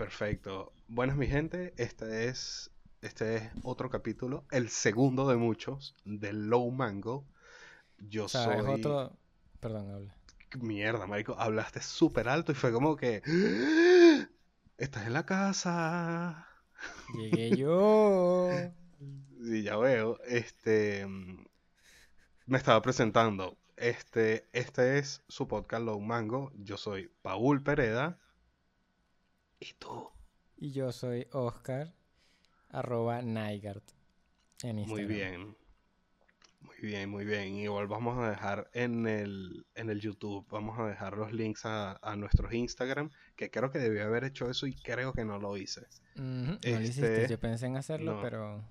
Perfecto. Buenas mi gente, este es, este es otro capítulo, el segundo de muchos, de Low Mango. Yo O sea, soy... es otro... Perdón, habla. Mierda, marico, hablaste súper alto y fue como que... Estás en la casa. Llegué yo. Sí, ya veo. Este... mm, Me estaba presentando. Este, este es su podcast Low Mango. Yo soy Paul Pereda. ¿Y tú? Y yo soy Oscar, arroba Nygart en Muy Instagram. bien. Muy bien, muy bien. Igual vamos a dejar en el, en el YouTube, vamos a dejar los links a, a nuestros Instagram, que creo que debí haber hecho eso y creo que no lo hice. No lo hiciste, Este, yo pensé en hacerlo, no. pero...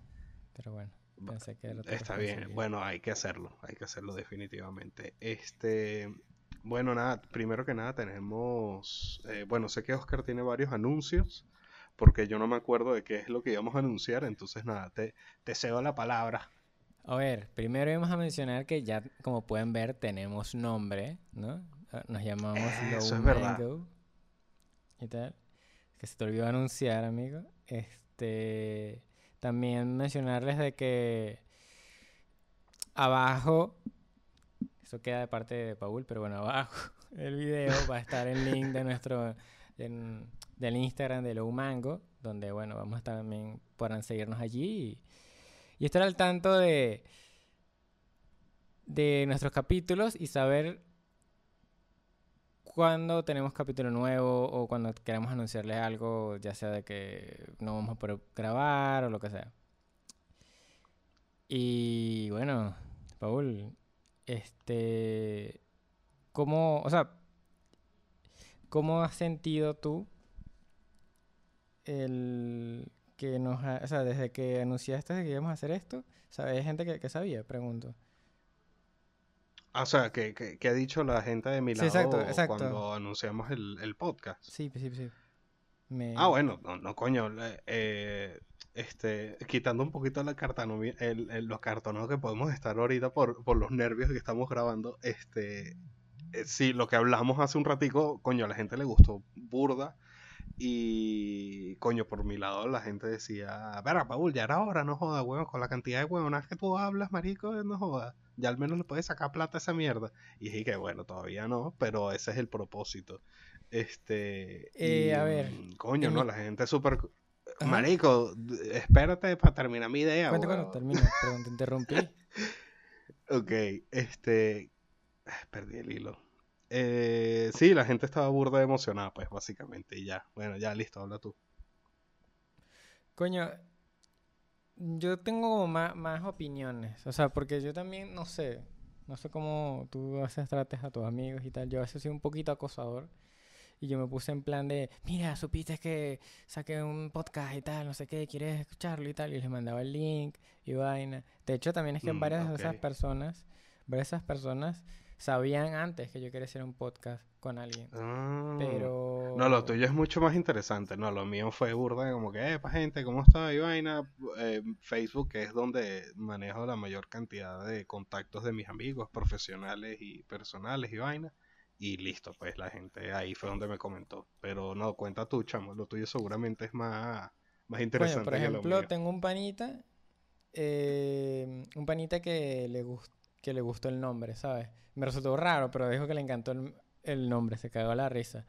Pero bueno, pensé que tu Está bien, bueno, hay que hacerlo, hay que hacerlo definitivamente. Este, bueno, nada, primero que nada tenemos, eh, bueno, sé que Oscar tiene varios anuncios, porque yo no me acuerdo de qué es lo que íbamos a anunciar, entonces nada, te, te cedo la palabra. A ver, primero vamos a mencionar que ya, como pueden ver, tenemos nombre, ¿no? Ah, Nos llamamos Eso Low es verdad. ¿Y tal? Que se te olvidó anunciar, amigo. Este... También mencionarles de que abajo, eso queda de parte de Paul, pero bueno, abajo el video va a estar el link de nuestro, del Instagram de Low Mango, donde bueno, vamos también, podrán seguirnos allí y, estar al tanto de, de nuestros capítulos y saber cuando tenemos capítulo nuevo o cuando queramos anunciarles algo, ya sea de que no vamos a poder grabar o lo que sea. Y bueno, Paul, este, ¿cómo, o sea, cómo has sentido tú el que nos, ha- o sea, desde que anunciaste que íbamos a hacer esto, ¿sabes? Hay gente que, que sabía, pregunto. Ah, O sea, que, que, que ha dicho la gente de mi Sí, lado exacto, exacto. cuando anunciamos el, el podcast. Sí, sí, sí. Me... Ah, bueno, no, no coño, eh, este, quitando un poquito la cartanomi- el, el- los cartonados que podemos estar ahorita por, por los nervios que estamos grabando, este, eh, sí, lo que hablamos hace un ratico, coño, a la gente le gustó burda y, coño, por mi lado la gente decía, verá, Paul, ya era hora, no jodas, weón, con la cantidad de huevonas que tú hablas, marico, no jodas, ya al menos le puedes sacar plata a esa mierda. Y dije que, bueno, todavía no, pero ese es el propósito. Este, Eh, y, a ver, mm, coño, no, mi- la gente súper... Ajá. Marico, espérate para terminar mi idea, Cuenta cuando termine, perdón, te interrumpí. Ok, este. Perdí el hilo. Eh, sí, la gente estaba burda de emocionada, pues, básicamente, y ya. Bueno, ya, listo, habla tú. Coño, yo tengo como más, más opiniones, o sea, porque yo también, no sé, no sé cómo tú a veces trates a tus amigos y tal, yo a veces soy un poquito acosador y yo me puse en plan de, mira, supiste que saqué un podcast y tal, no sé qué, ¿quieres escucharlo y tal? Y les mandaba el link y vaina. De hecho, también es que Mm, varias de esas personas, varias de esas personas sabían antes que yo quería hacer un podcast con alguien, Ah. pero... No, lo tuyo es mucho más interesante. No, lo mío fue burda, como que, epa, gente, ¿cómo está? Y vaina. Eh, Facebook, que es donde manejo la mayor cantidad de contactos de mis amigos profesionales y personales y vaina. Y listo, pues la gente ahí fue donde me comentó. Pero no, cuenta tú, chamo. Lo tuyo seguramente es más, más interesante por que lo ejemplo, mío. tengo un panita, eh, un panita que le, que le gustó el nombre, ¿sabes? Me resultó raro, pero dijo que le encantó el, el nombre, se cagó la risa.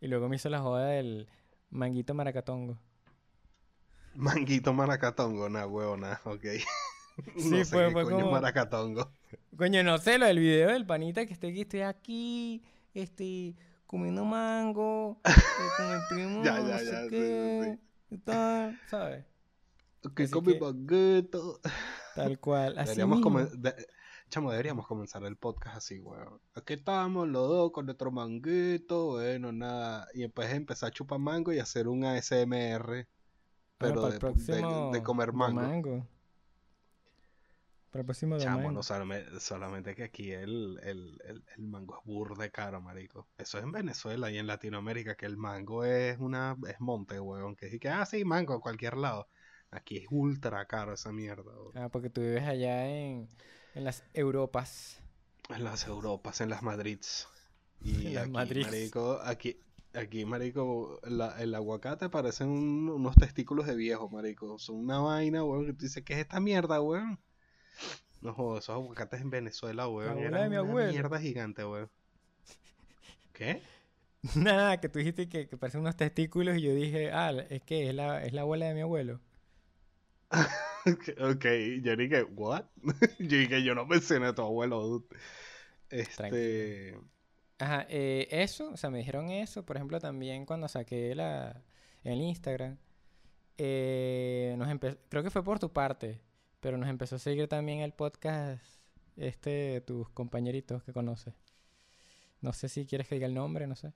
Y luego me hizo la joda del manguito maracatongo. Manguito maracatongo, nah, huevona, ok. Sí, no sé fue- qué fue coño como- maracatongo. Coño, no sé, lo del video del panita que estoy aquí, estoy aquí, este, comiendo mango, con mi primo, Ya, no ya, sé ya, sí, sí, qué, tal, ¿sabes? Que mi que- manguito. Tal cual, así Deberíamos mismo. de- Chamo, deberíamos comenzar el podcast así, weón. Aquí estamos los dos con nuestro manguito, bueno, nada. Y después empezar a chupar mango y hacer un ASMR, pero para de, el de- próximo de comer mango. Para el próximo Chamo, domingo. no solamente, solamente que aquí el, el, el, el mango es burde caro, marico. Eso es en Venezuela y en Latinoamérica, que el mango es una es monte, weón. Que sí que, ah, sí, mango a cualquier lado. Aquí es ultra caro esa mierda, weón. Ah, porque tú vives allá en, en las Europas. En las Europas, en las Madrids. Y En las aquí, Madrids. marico, aquí, Aquí, marico, la- el aguacate parecen un- unos testículos de viejo, marico. Son una vaina, weón, que tú dices, ¿qué es esta mierda, weón? No jodas, esos aguacates en Venezuela, weón, abuela eran de mi una abuelo. mierda gigante, weón. ¿Qué? Nada, que tú dijiste que, que parecen unos testículos y yo dije, ah, es que es la, es la abuela de mi abuelo. ok, yo dije, ¿what? yo dije, yo no mencioné a tu abuelo, dude. Este... Ajá, eh, eso, o sea, me dijeron eso, por ejemplo, también cuando saqué la, el Instagram, eh, nos creo que fue por tu parte, pero nos empezó a seguir también el podcast, este, de tus compañeritos que conoces. No sé si quieres que diga el nombre, no sé.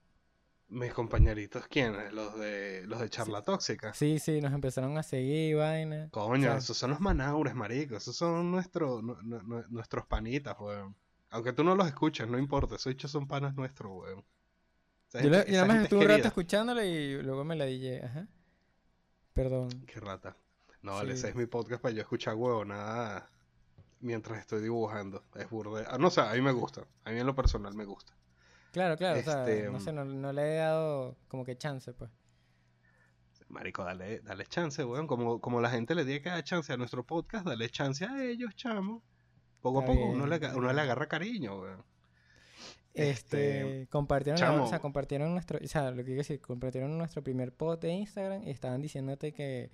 Mis compañeritos, ¿quiénes? Los de, los de charla tóxica. Sí, sí, nos empezaron a seguir, vaina. Coño, sea- esos son los manaures, marico. Esos son nuestros nu- nu- nu- nuestros panitas, weón. Aunque tú no los escuches, no importa. Esos hechos son panas nuestros, weón. Esa Yo, lo- nada más estuve un rato querida. escuchándolo y luego me la dije, ajá. Perdón. Qué rata. No, vale, Sí. ese es mi podcast para yo escuchar huevo, nada mientras estoy dibujando. Es burde. Ah, no sé, a mí me gusta. A mí en lo personal me gusta. Claro, claro, o sea, Este, no sé, no, no le he dado como que chance, pues. Marico, dale, dale chance, weón. Como, como la gente le tiene que dar chance a nuestro podcast, dale chance a ellos, chamo. Poco a poco uno le, uno le agarra cariño, weón. Este, compartieron, la- chamo. o sea, compartieron nuestro, o sea, lo que quiero decir, compartieron nuestro primer post de Instagram y estaban diciéndote que,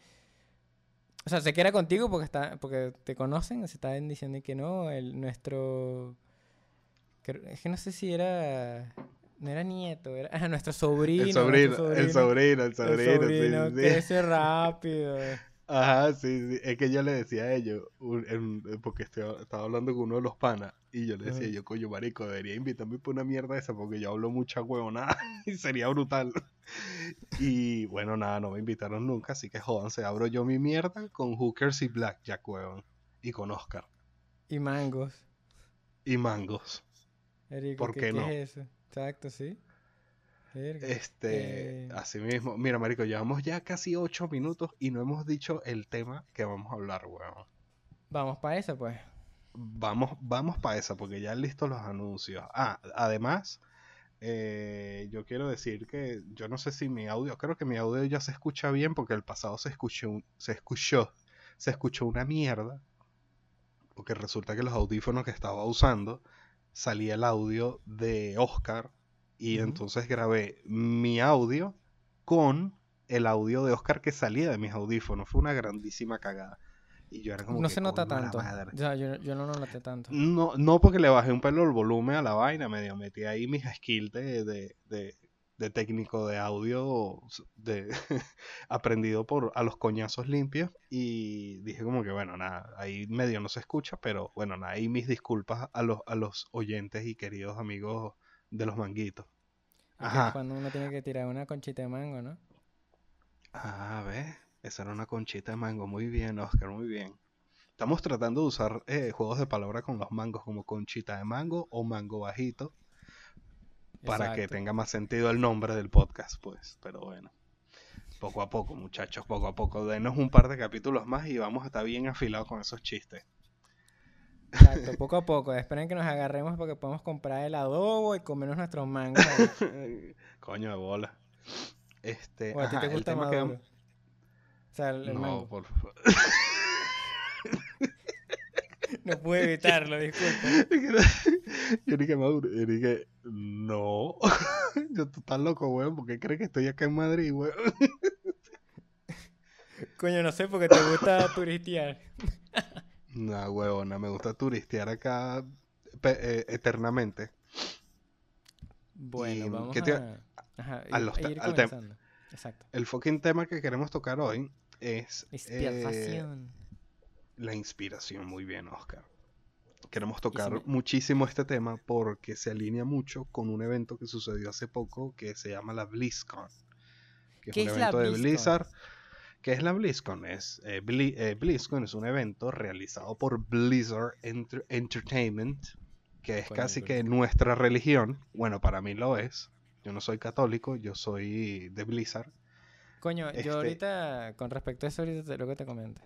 o sea, sé que era contigo porque está, porque te conocen, se estaban diciendo que no, el nuestro, es que no sé si era, no era nieto, era ah, nuestro sobrino, El sobrino, el sobrino, el el sobrino, sí, sobrino sí, rápido. Ajá, sí, sí. Es que yo le decía a ellos, un- en- porque estoy- estaba hablando con uno de los panas, y yo le decía, yo, coño, marico, debería invitarme por una mierda esa, porque yo hablo mucha huevonada, y sería brutal. Y bueno, nada, no me invitaron nunca, así que jódanse, abro yo mi mierda con Hookers y Blackjack, huevón, y con Oscar, Y mangos. y Mangos. Erico, ¿Por ¿qué, no? es eso? Exacto, sí. Verga. Este, Eh, así mismo, mira, marico, llevamos ya casi ocho minutos y no hemos dicho el tema que vamos a hablar, huevón. Vamos para eso, pues. Vamos, vamos para esa, porque ya listos los anuncios. Ah, además, eh, yo quiero decir que yo no sé si mi audio, creo que mi audio ya se escucha bien, porque el pasado se escuchó, se escuchó, se escuchó una mierda, porque resulta que los audífonos que estaba usando salía el audio de Oscar, y entonces grabé mi audio con el audio de Oscar que salía de mis audífonos. Fue una grandísima cagada. Y yo era como No que, se nota "Coño, la tanto. madre". O sea, yo, yo no lo noté tanto. No, no porque le bajé un pelo el volumen a la vaina, medio metí ahí mis skills de, de, de, de técnico de audio de, aprendido por a los coñazos limpios y dije como que bueno, nada, ahí medio no se escucha, pero bueno, nada, ahí mis disculpas a los, a los oyentes y queridos amigos de los manguitos. Ajá. Cuando uno tiene que tirar una conchita de mango, ¿no? Ah, ¿ves? Esa era una conchita de mango. Muy bien, Oscar, muy bien. Estamos tratando de usar eh, juegos de palabra con los mangos como conchita de mango o mango bajito para que tenga más sentido el nombre del podcast, pues. Pero bueno, poco a poco, muchachos, poco a poco. Denos un par de capítulos más y vamos a estar bien afilados con esos chistes. Exacto, poco a poco. Esperen que nos agarremos porque podemos comprar el adobo y comernos nuestros mangos. Coño de bola. Este, a ti el tema que. O sea, el, el No, mango. por favor. No pude evitarlo, disculpa. Yo dije, Maduro, yo dije, no. Yo tú estás loco, weón, porque crees que estoy acá en Madrid, weón. Coño, no sé, porque te gusta turistear. No, weón, me gusta turistear acá eh, eternamente. Bueno, Y, vamos ¿qué te- a, ajá, a ir- a ir. Exacto. El fucking tema que queremos tocar hoy es eh, Inspiración. la inspiración. Muy bien, Oscar. Queremos tocar me- muchísimo este tema porque se alinea mucho con un evento que sucedió hace poco que se llama la BlizzCon. Que ¿Qué un es la evento de? Blizzard. ¿Qué es la BlizzCon? Es, eh, Bli- eh, BlizzCon es un evento realizado por Blizzard Enter- Entertainment, que es casi que es- nuestra religión. Bueno, para mí lo es. Yo no soy católico, yo soy de Blizzard. Coño, este- yo ahorita, con respecto a eso, ahorita te, luego te comento.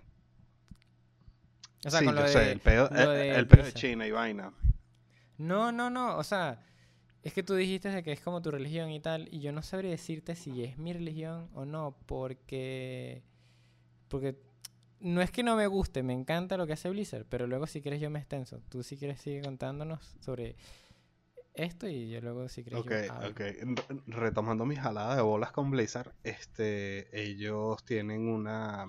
O sea, sí, con lo yo de... sé, el pedo, lo el, de el pedo de. China y vaina. No, no, no, o sea, Es que tú dijiste de que es como tu religión y tal, y yo no sabría decirte si es mi religión o no, porque. Porque no es que no me guste, me encanta lo que hace Blizzard, pero luego si quieres yo me extenso. Tú si quieres sigue contándonos sobre esto y yo luego si quieres Ok, yo ok. Re- Retomando mi jalada de bolas con Blizzard, este, ellos tienen una,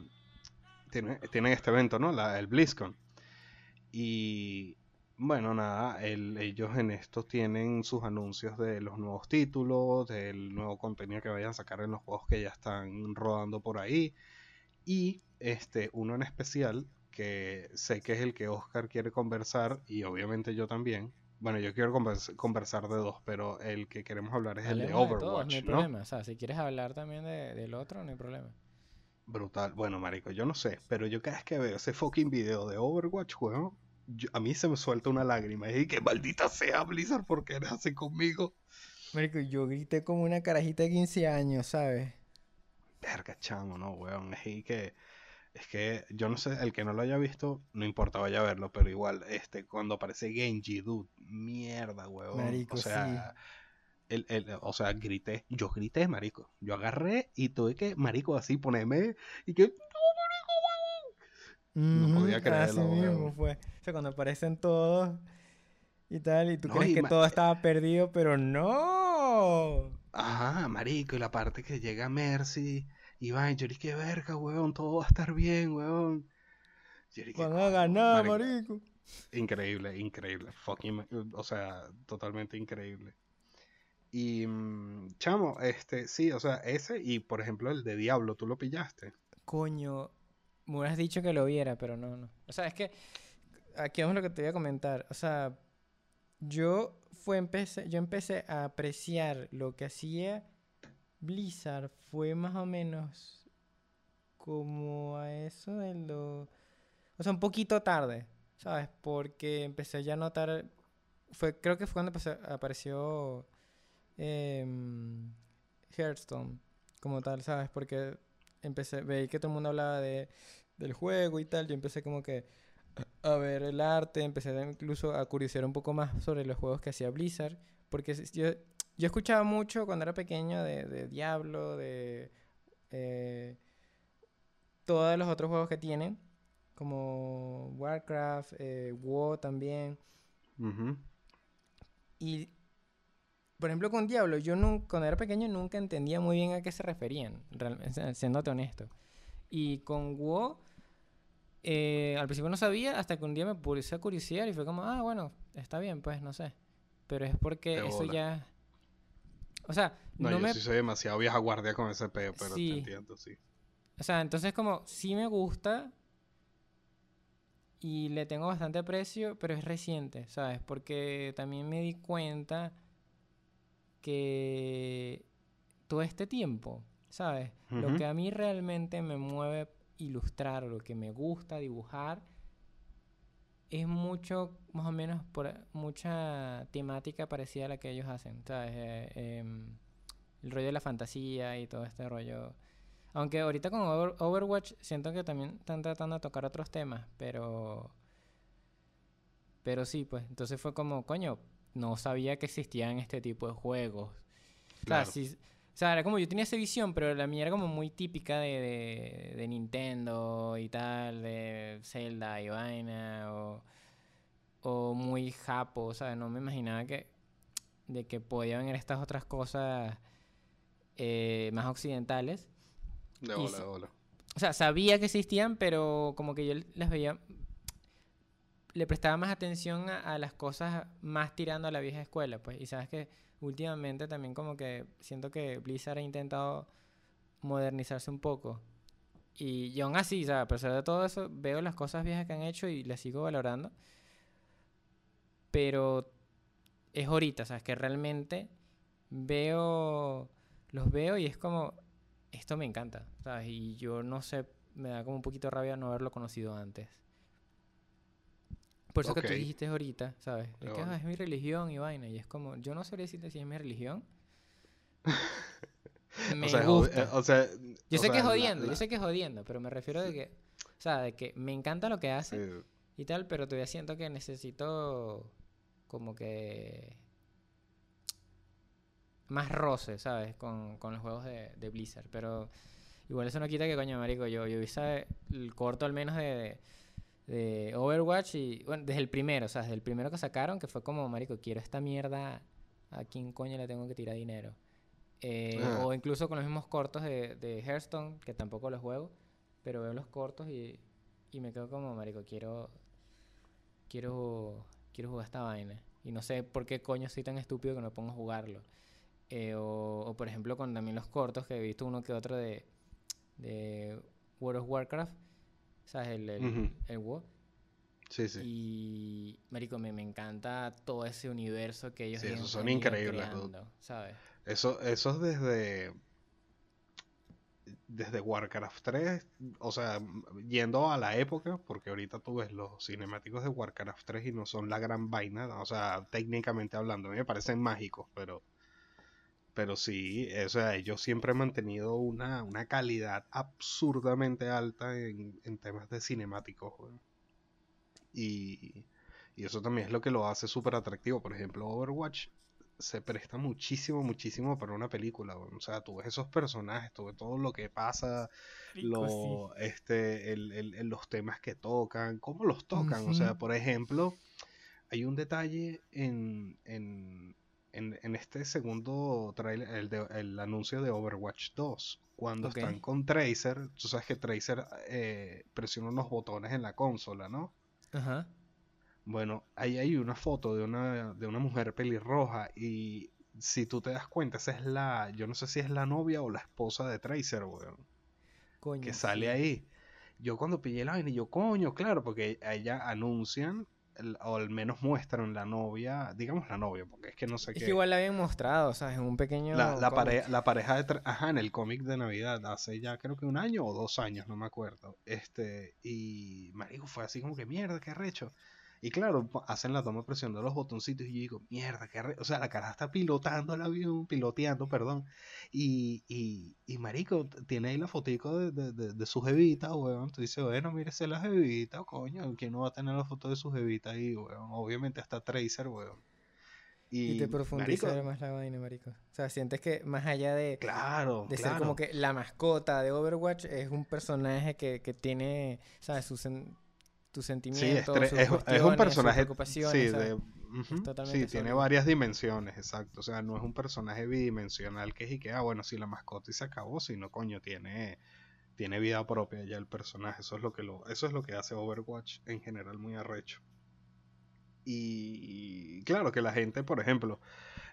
tienen, tienen este evento, ¿no? La, el BlizzCon. Y bueno, nada, el- ellos en esto tienen sus anuncios de los nuevos títulos, del nuevo contenido que vayan a sacar en los juegos que ya están rodando por ahí. Y este, uno en especial, que sé que es el que Oscar quiere conversar, y obviamente yo también. Bueno, yo quiero convers- conversar de dos, pero el que queremos hablar es el de Hablemos de todos, Overwatch, no hay ¿no? problema. O sea, si quieres hablar también de- del otro, no hay problema. Brutal. Bueno, marico, yo no sé, pero yo cada vez que veo ese fucking video de Overwatch, weón, a mí se me suelta una lágrima. Y que maldita sea Blizzard, ¿por qué eres así conmigo? Marico, yo grité como una carajita de 15 años, ¿sabes? Verga, chamo, no, weón. Es que, es que, yo no sé, el que no lo haya visto, no importa, vaya a verlo, pero igual, este, cuando aparece Genji, dude, mierda, weón. Marico, o sí. sea, el, el- o sea, grité, yo grité, marico. Yo agarré y tuve que, marico, así ponerme, y que, No podía Ujú, creerlo, Así mismo weón. fue. O sea, cuando aparecen todos y tal, y tú No, crees y que todo estaba perdido, pero no. Ajá, marico, y la parte que llega Mercy, y va, yo dije, verga, weón, todo va a estar bien, weón. Yo dije, Van a "Coño, ganar, marico". marico. Increíble, increíble, fucking, o sea, totalmente increíble. Y, mm, chamo, este, sí, o sea, ese y, por ejemplo, el de Diablo, ¿tú lo pillaste? Coño, me hubieras dicho que lo viera, pero no, no. O sea, es que aquí es lo que te voy a comentar. O sea, yo fue empecé, yo empecé a apreciar lo que hacía Blizzard fue más o menos como a eso de lo, o sea, un poquito tarde, ¿sabes? Porque empecé ya a notar, fue, creo que fue cuando apareció em, Hearthstone como tal, ¿sabes? Porque empecé, veí que todo el mundo hablaba de, del juego y tal, yo empecé como que a ver el arte, empecé incluso a curiosear un poco más sobre los juegos que hacía Blizzard, porque yo, yo escuchaba mucho cuando era pequeño de, de Diablo, de eh, todos los otros juegos que tienen, como Warcraft, eh, WoW también, Ujú. y por ejemplo con Diablo, yo nun- cuando era pequeño nunca entendía muy bien a qué se referían, siéndote honesto. Y con WoW, eh, al principio no sabía, hasta que un día me puse a curiosear y fue como, ah, bueno, está bien, pues, no sé. Pero es porque eso ya... O sea, No, no yo me... sí soy demasiado vieja guardia con ese peo, pero Sí. te entiendo, sí. O sea, entonces como sí me gusta y le tengo bastante aprecio, pero es reciente, ¿sabes? Porque también me di cuenta que todo este tiempo, ¿sabes? Lo que a mí realmente me mueve ilustrar, lo que me gusta dibujar, es mucho, más o menos, por mucha temática parecida a la que ellos hacen, ¿sabes? Eh, em, el rollo de la fantasía y todo este rollo. Aunque ahorita con Over- Overwatch siento que también están tratando de tocar otros temas, pero... Pero sí, pues, entonces fue como, coño, no sabía que existían este tipo de juegos. O sea, Claro. O sea, era como yo tenía esa visión, pero la mía era como muy típica de, de, de Nintendo y tal, de Zelda y vaina, o, o muy japo, o sea, no me imaginaba que, de que podían venir estas otras cosas eh, más occidentales. De s- de bola. O sea, sabía que existían, pero como que yo las veía, le prestaba más atención a, a las cosas más tirando a la vieja escuela, pues. Y sabes que últimamente también como que siento que Blizzard ha intentado modernizarse un poco. Y, y aún así, sea, a pesar de todo eso, veo las cosas viejas que han hecho y las sigo valorando. Pero es ahorita, ¿sabes? Que realmente veo, los veo y es como, esto me encanta, ¿sabes? Y yo no sé, me da como un poquito rabia no haberlo conocido antes. Por eso que Ok. tú dijiste ahorita, ¿sabes? Pero que bueno. "Ah, es mi religión y vaina. Y es como, yo no sabría decirte si es mi religión. me o sea, es gusta. eh, o sea, yo sé que sea, es la- jodiendo, yo la- sé que es jodiendo, pero me refiero de que, o sea, de que me encanta lo que hace sí. y tal, pero todavía siento que necesito como que más roce, ¿sabes? Con, con los juegos de, de Blizzard. Pero igual eso no quita que, coño, marico, yo, yo hice el corto al menos de, de Overwatch y, bueno, desde el primero, o sea, desde el primero que sacaron, que fue como, marico, quiero esta mierda, ¿a quién coño le tengo que tirar dinero? Eh, Ah. O incluso con los mismos cortos de, de Hearthstone, que tampoco los juego, pero veo los cortos y, y me quedo como, marico, quiero, quiero, quiero jugar esta vaina. Y no sé por qué coño soy tan estúpido que no pongo a jugarlo. Eh, o, o, por ejemplo con también los cortos, que he visto uno que otro de, de World of Warcraft, ¿sabes? El, el, Ujú. el WoW. Sí, sí. Y, marico, me, me encanta todo ese universo que ellos Sí, esos son increíbles, creando, ¿sabes? Eso, eso es desde. Desde Warcraft 3, o sea, yendo a la época, porque ahorita tú ves los cinemáticos de Warcraft 3 y no son la gran vaina, o sea, técnicamente hablando, a mí me parecen mágicos, pero. Pero sí, o sea, ellos siempre han mantenido una, una calidad absurdamente alta en, en temas de cinemáticos. Y, y eso también es lo que lo hace súper atractivo. Por ejemplo, Overwatch se presta muchísimo, muchísimo para una película. O sea, tú ves esos personajes, tú ves todo lo que pasa, lo, este, el- el- los temas que tocan, cómo los tocan. O sea, por ejemplo, hay un detalle en, en, en, en este segundo trailer, el, de- el anuncio de Overwatch 2. Cuando están con Tracer, tú sabes que Tracer eh, presiona unos botones en la consola, ¿no? Ajá. Bueno, ahí hay una foto de una, de una mujer pelirroja y si tú te das cuenta, esa es la, yo no sé si es la novia o la esposa de Tracer, weón, Coño, que sale ahí. Yo cuando pillé la vaina, y yo, coño, claro, porque ella anuncian, o al menos muestran la novia, digamos la novia, porque es que no sé Es qué. que igual la habían mostrado, ¿sabes? En un pequeño La, la, pare- la pareja de... Ajá, en el cómic de Navidad, hace ya creo que un año o dos años, no me acuerdo. Este, y marico, fue así como que mierda, qué arrecho. Y claro, hacen la toma presionando los botoncitos y yo digo, mierda, qué arrecho. O sea, la cara está pilotando el avión, piloteando, perdón. Y, y, y marico, tiene ahí la fotico de, de, de, de su jevita, weón. Tú dices, bueno, mírese la jevita, coño. ¿Quién no va a tener la foto de su jevita ahí, weón? Obviamente está Tracer, weón. Y te profundiza marico, más la vaina, marico. O sea, sientes que más allá de, Claro, de ser claro. como que la mascota de Overwatch, es un personaje que, que tiene, ¿sabes? Sen- tus Sí, es, sentimientos, tre- sus es, es un personaje. Sí, de- ujú, totalmente sí, tiene varias dimensiones, exacto. O sea, no es un personaje bidimensional que es y que, ah, bueno, sí, la mascota y se acabó, sino, coño, tiene, tiene vida propia ya el personaje. Eso es lo que lo, eso es lo que hace Overwatch en general muy arrecho. Y, y claro que la gente, por ejemplo,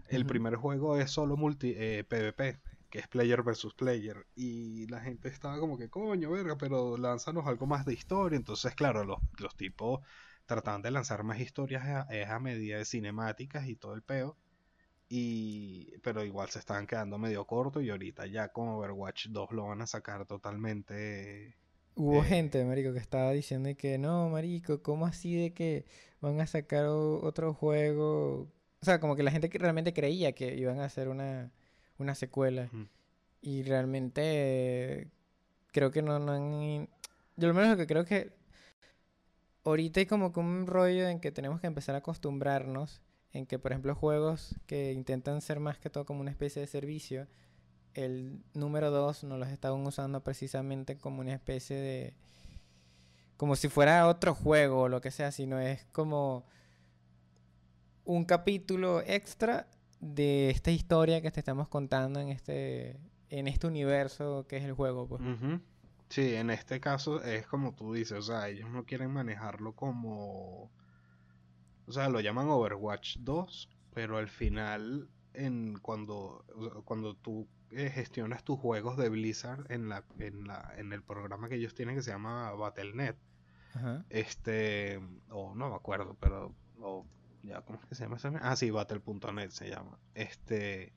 el Ujú. primer juego es solo multi eh, PvP, que es player versus player. Y la gente estaba como que, coño, verga, pero lánzanos algo más de historia. Entonces, claro, los, los tipos trataban de lanzar más historias a, a medida de cinemáticas y todo el peo. Y, pero igual se estaban quedando medio cortos y ahorita ya con Overwatch 2 lo van a sacar totalmente Hubo eh, gente, marico, que estaba diciendo que no, marico, ¿cómo así de que van a sacar otro juego? O sea, como que la gente que realmente creía que iban a hacer una, una secuela. Y realmente eh, creo que no, no han... Yo lo menos lo que creo que ahorita hay como que un rollo en que tenemos que empezar a acostumbrarnos en que, por ejemplo, juegos que intentan ser más que todo como una especie de servicio, el número 2 no los estaban usando precisamente como una especie de... como si fuera otro juego o lo que sea, sino es como un capítulo extra de esta historia que te estamos contando en este en este universo que es el juego, pues. Sí, en este caso es como tú dices, o sea, ellos no quieren manejarlo como... O sea, lo llaman Overwatch 2, pero al final, en cuando, cuando tú eh, gestionas tus juegos de Blizzard en la, en la, en el programa que ellos tienen que se llama Battle.net, Ajá. este, o no me acuerdo, pero, ya, ¿cómo es se llama esa? Ah, sí, Battle.net se llama. Este,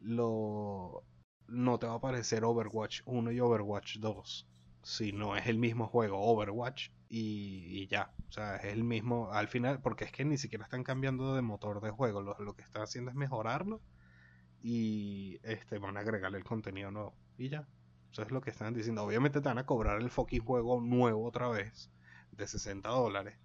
lo, no te va a aparecer Overwatch 1 y Overwatch 2, si no es el mismo juego Overwatch y, ya, o sea, es el mismo al final, porque es que ni siquiera están cambiando de motor de juego, lo, lo que están haciendo es mejorarlo y este van a agregarle el contenido nuevo y ya. Eso es lo que están diciendo. Obviamente te van a cobrar el fucking juego nuevo otra vez de 60 dólares.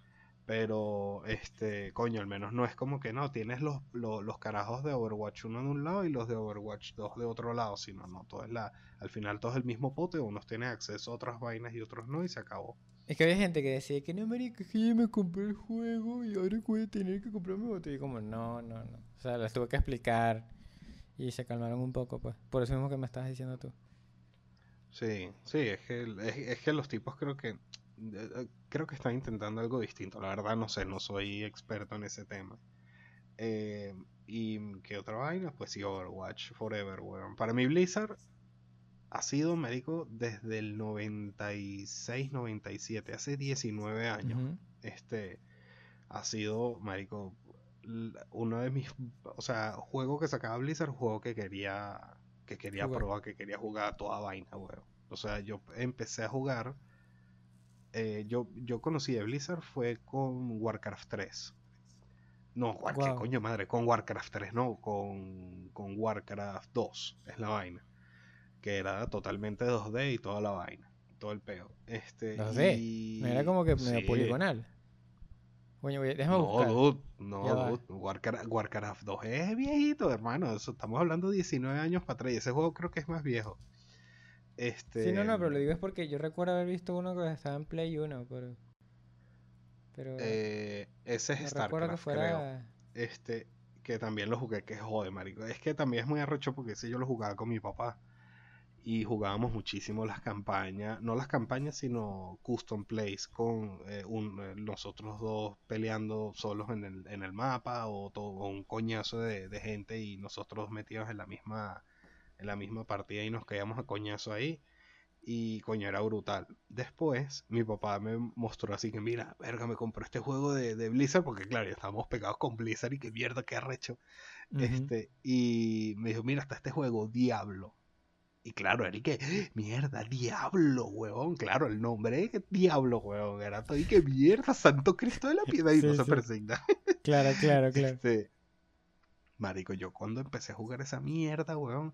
Pero, este, coño, al menos no es como que no, tienes los, los, carajos de Overwatch 1 de un lado y los de Overwatch 2 de otro lado, sino no, todo es la, al final todo es el mismo pote, unos tienen acceso a otras vainas y otros no, y se acabó. Es que había gente que decía que no, marica, que yo me compré el juego y ahora voy a tener que comprarme otro. Y como, no, no, no. O sea, les tuve que explicar y se calmaron un poco, pues. Por eso mismo que me estás diciendo tú. Sí, sí, es que, es que los tipos creo que creo que están intentando algo distinto. La verdad no sé, no soy experto en ese tema. Eh, y qué otra vaina, pues sí, Overwatch Forever, weón. Para mí Blizzard ha sido médico desde el 96, 97, hace 19 años. Este ha sido, marico, uno de mis, o sea, juego que sacaba Blizzard, juego que quería que quería probar, que quería jugar toda vaina, weón. O sea, yo empecé a jugar eh, yo, yo conocí a Blizzard fue con Warcraft 3. No, ¿qué coño madre? Con Warcraft 3, no, con, con Warcraft 2, es la vaina. Que era totalmente 2D y toda la vaina, todo el peo. Este, 2D, era como que medio poligonal. Coño, déjame no, buscar. Dude, no, dude, Warcraft, Warcraft 2 es viejito, hermano. Eso, estamos hablando de 19 años para atrás. Y ese juego creo que es más viejo. Este... Sí, no, no, pero lo digo es porque yo recuerdo haber visto uno que estaba en Play 1, pero... pero eh, ese es StarCraft, que fuera... Este, que también lo jugué, que jode, marico. Es que también es muy arrecho porque ese yo lo jugaba con mi papá. Y jugábamos muchísimo las campañas, no las campañas, sino custom plays con eh, un, eh, nosotros dos peleando solos en el, en el mapa o, todo, un coñazo de, de gente y nosotros metidos en la misma en la misma partida y nos caíamos a coñazo ahí. Y coño, era brutal. Después, mi papá me mostró así que, mira, verga, me compró este juego de, de Blizzard, porque claro, ya estábamos pegados con Blizzard y qué mierda, qué arrecho. este, y me dijo, mira, está este juego, Diablo. Y claro, Eric, mierda, Diablo, weón. Claro, el nombre, Diablo, weón. Era todo y que mierda, Santo Cristo de la Piedra y no se presenta. claro, claro, claro. Este, marico, yo cuando empecé a jugar esa mierda, weón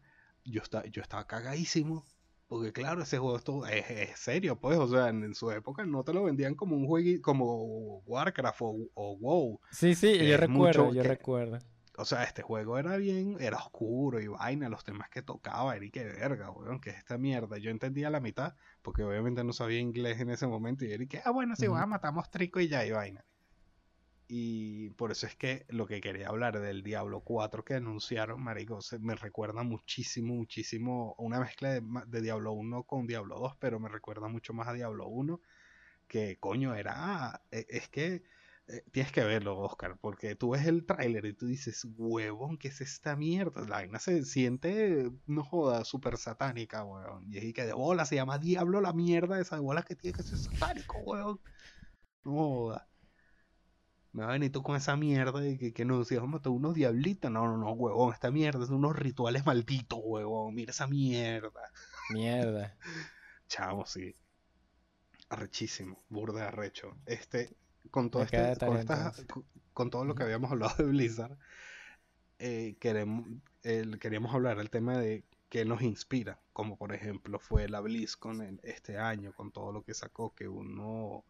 yo, estaba, yo estaba cagadísimo. Porque claro, ese juego es, serio, pues, o sea, en, su época no te lo vendían como un juego como Warcraft o, WoW. Sí, sí, yo recuerdo, yo recuerdo. O sea, este juego era bien, era oscuro y vaina, los temas que tocaba, era y que verga, weón, que es esta mierda. Yo entendía la mitad, porque obviamente no sabía inglés en ese momento, y era que, ah, bueno, sí, uh matamos trico y ya, y vaina. Y por eso es que lo que quería hablar del Diablo 4 que anunciaron, marico, me recuerda muchísimo, muchísimo una mezcla de, Diablo 1 con Diablo 2, pero me recuerda mucho más a Diablo 1, que coño era, e, es que eh, tienes que verlo, Oscar, porque tú ves el tráiler y tú dices, huevón, ¿qué es esta mierda? La vaina se siente, no joda, súper satánica, huevón. Y es que de bola se llama Diablo la mierda de esa bola que tiene que ser satánico, huevón. No joda. Me va a venir tú con esa mierda de que, que nos decíamos unos diablitos. No, no, no, huevón. Esta mierda es unos rituales malditos, huevón. Mira esa mierda. Mierda. Chavo, sí. Arrechísimo. Burda arrecho. Este, con todo este, con, todo lo que habíamos hablado de Blizzard, eh, queremos, queríamos hablar del tema de qué nos inspira. Como por ejemplo fue la BlizzCon este año, con todo lo que sacó, que uno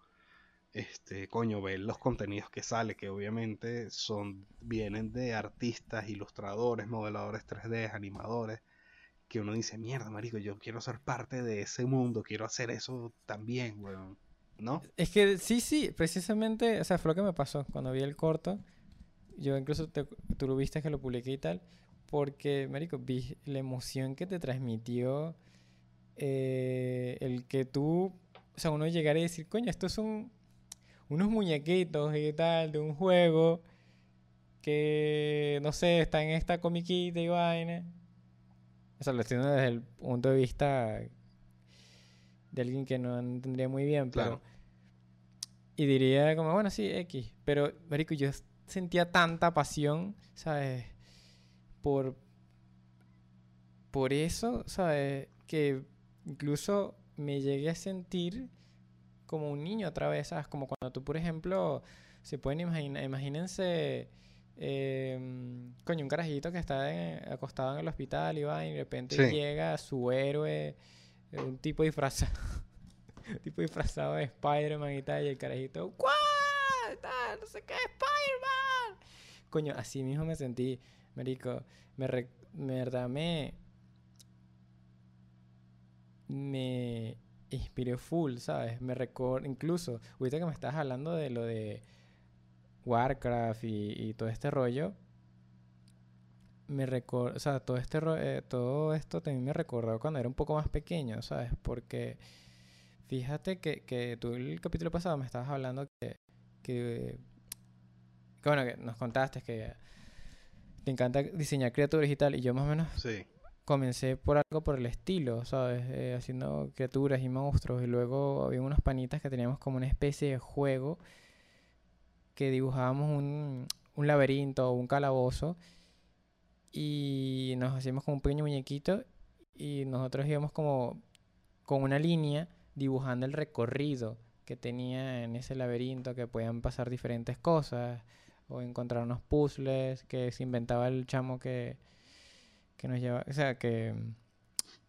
este, coño, ver los contenidos que sale, que obviamente son, vienen de artistas, ilustradores, modeladores 3D, animadores, que uno dice, mierda, marico, yo quiero ser parte de ese mundo, quiero hacer eso también, weón, ¿no? Es que sí, sí, precisamente, o sea, fue lo que me pasó cuando vi el corto, yo incluso tú lo viste que lo publiqué y tal, porque, marico, vi la emoción que te transmitió eh, el que tú, o sea, uno llegara y decir, coño, esto es un unos muñequitos y tal de un juego que, no sé, está en esta comiquita y vaina. Eso lo estoy desde el punto de vista de alguien que no entendería muy bien, pero... Y diría como, bueno, sí, X. Pero, marico, yo sentía tanta pasión, ¿sabes? Por... Por eso, ¿sabes? Que incluso me llegué a sentir como un niño otra vez, ¿sabes? Como cuando tú, por ejemplo, se pueden imaginar, imagínense, em, coño, un carajito que está acostado en el hospital y va y de repente llega su héroe, eh, un tipo disfrazado, un tipo disfrazado de Spider-Man y tal, y el carajito, tal, no sé qué, Spider-Man. Coño, así mismo me sentí, marico. Me, re- me verdad me... Me inspiré full, ¿sabes? Me recuerdo, incluso, ahorita que me estás hablando de lo de Warcraft y, todo este rollo, me recuerdo, o sea, todo este eh, todo esto también me recordó cuando era un poco más pequeño, ¿sabes? Porque fíjate que, que tú el capítulo pasado me estabas hablando que, que, que bueno, que nos contaste que te encanta diseñar criaturas y tal, y yo más o menos Sí. Comencé por algo por el estilo, ¿sabes? Eh, haciendo criaturas y monstruos. Y luego había unos panitas que teníamos como una especie de juego que dibujábamos un, un laberinto o un calabozo y nos hacíamos como un pequeño muñequito y nosotros íbamos como con una línea dibujando el recorrido que tenía en ese laberinto, que podían pasar diferentes cosas o encontrar unos puzzles que se inventaba el chamo que, que nos lleva, o sea, que,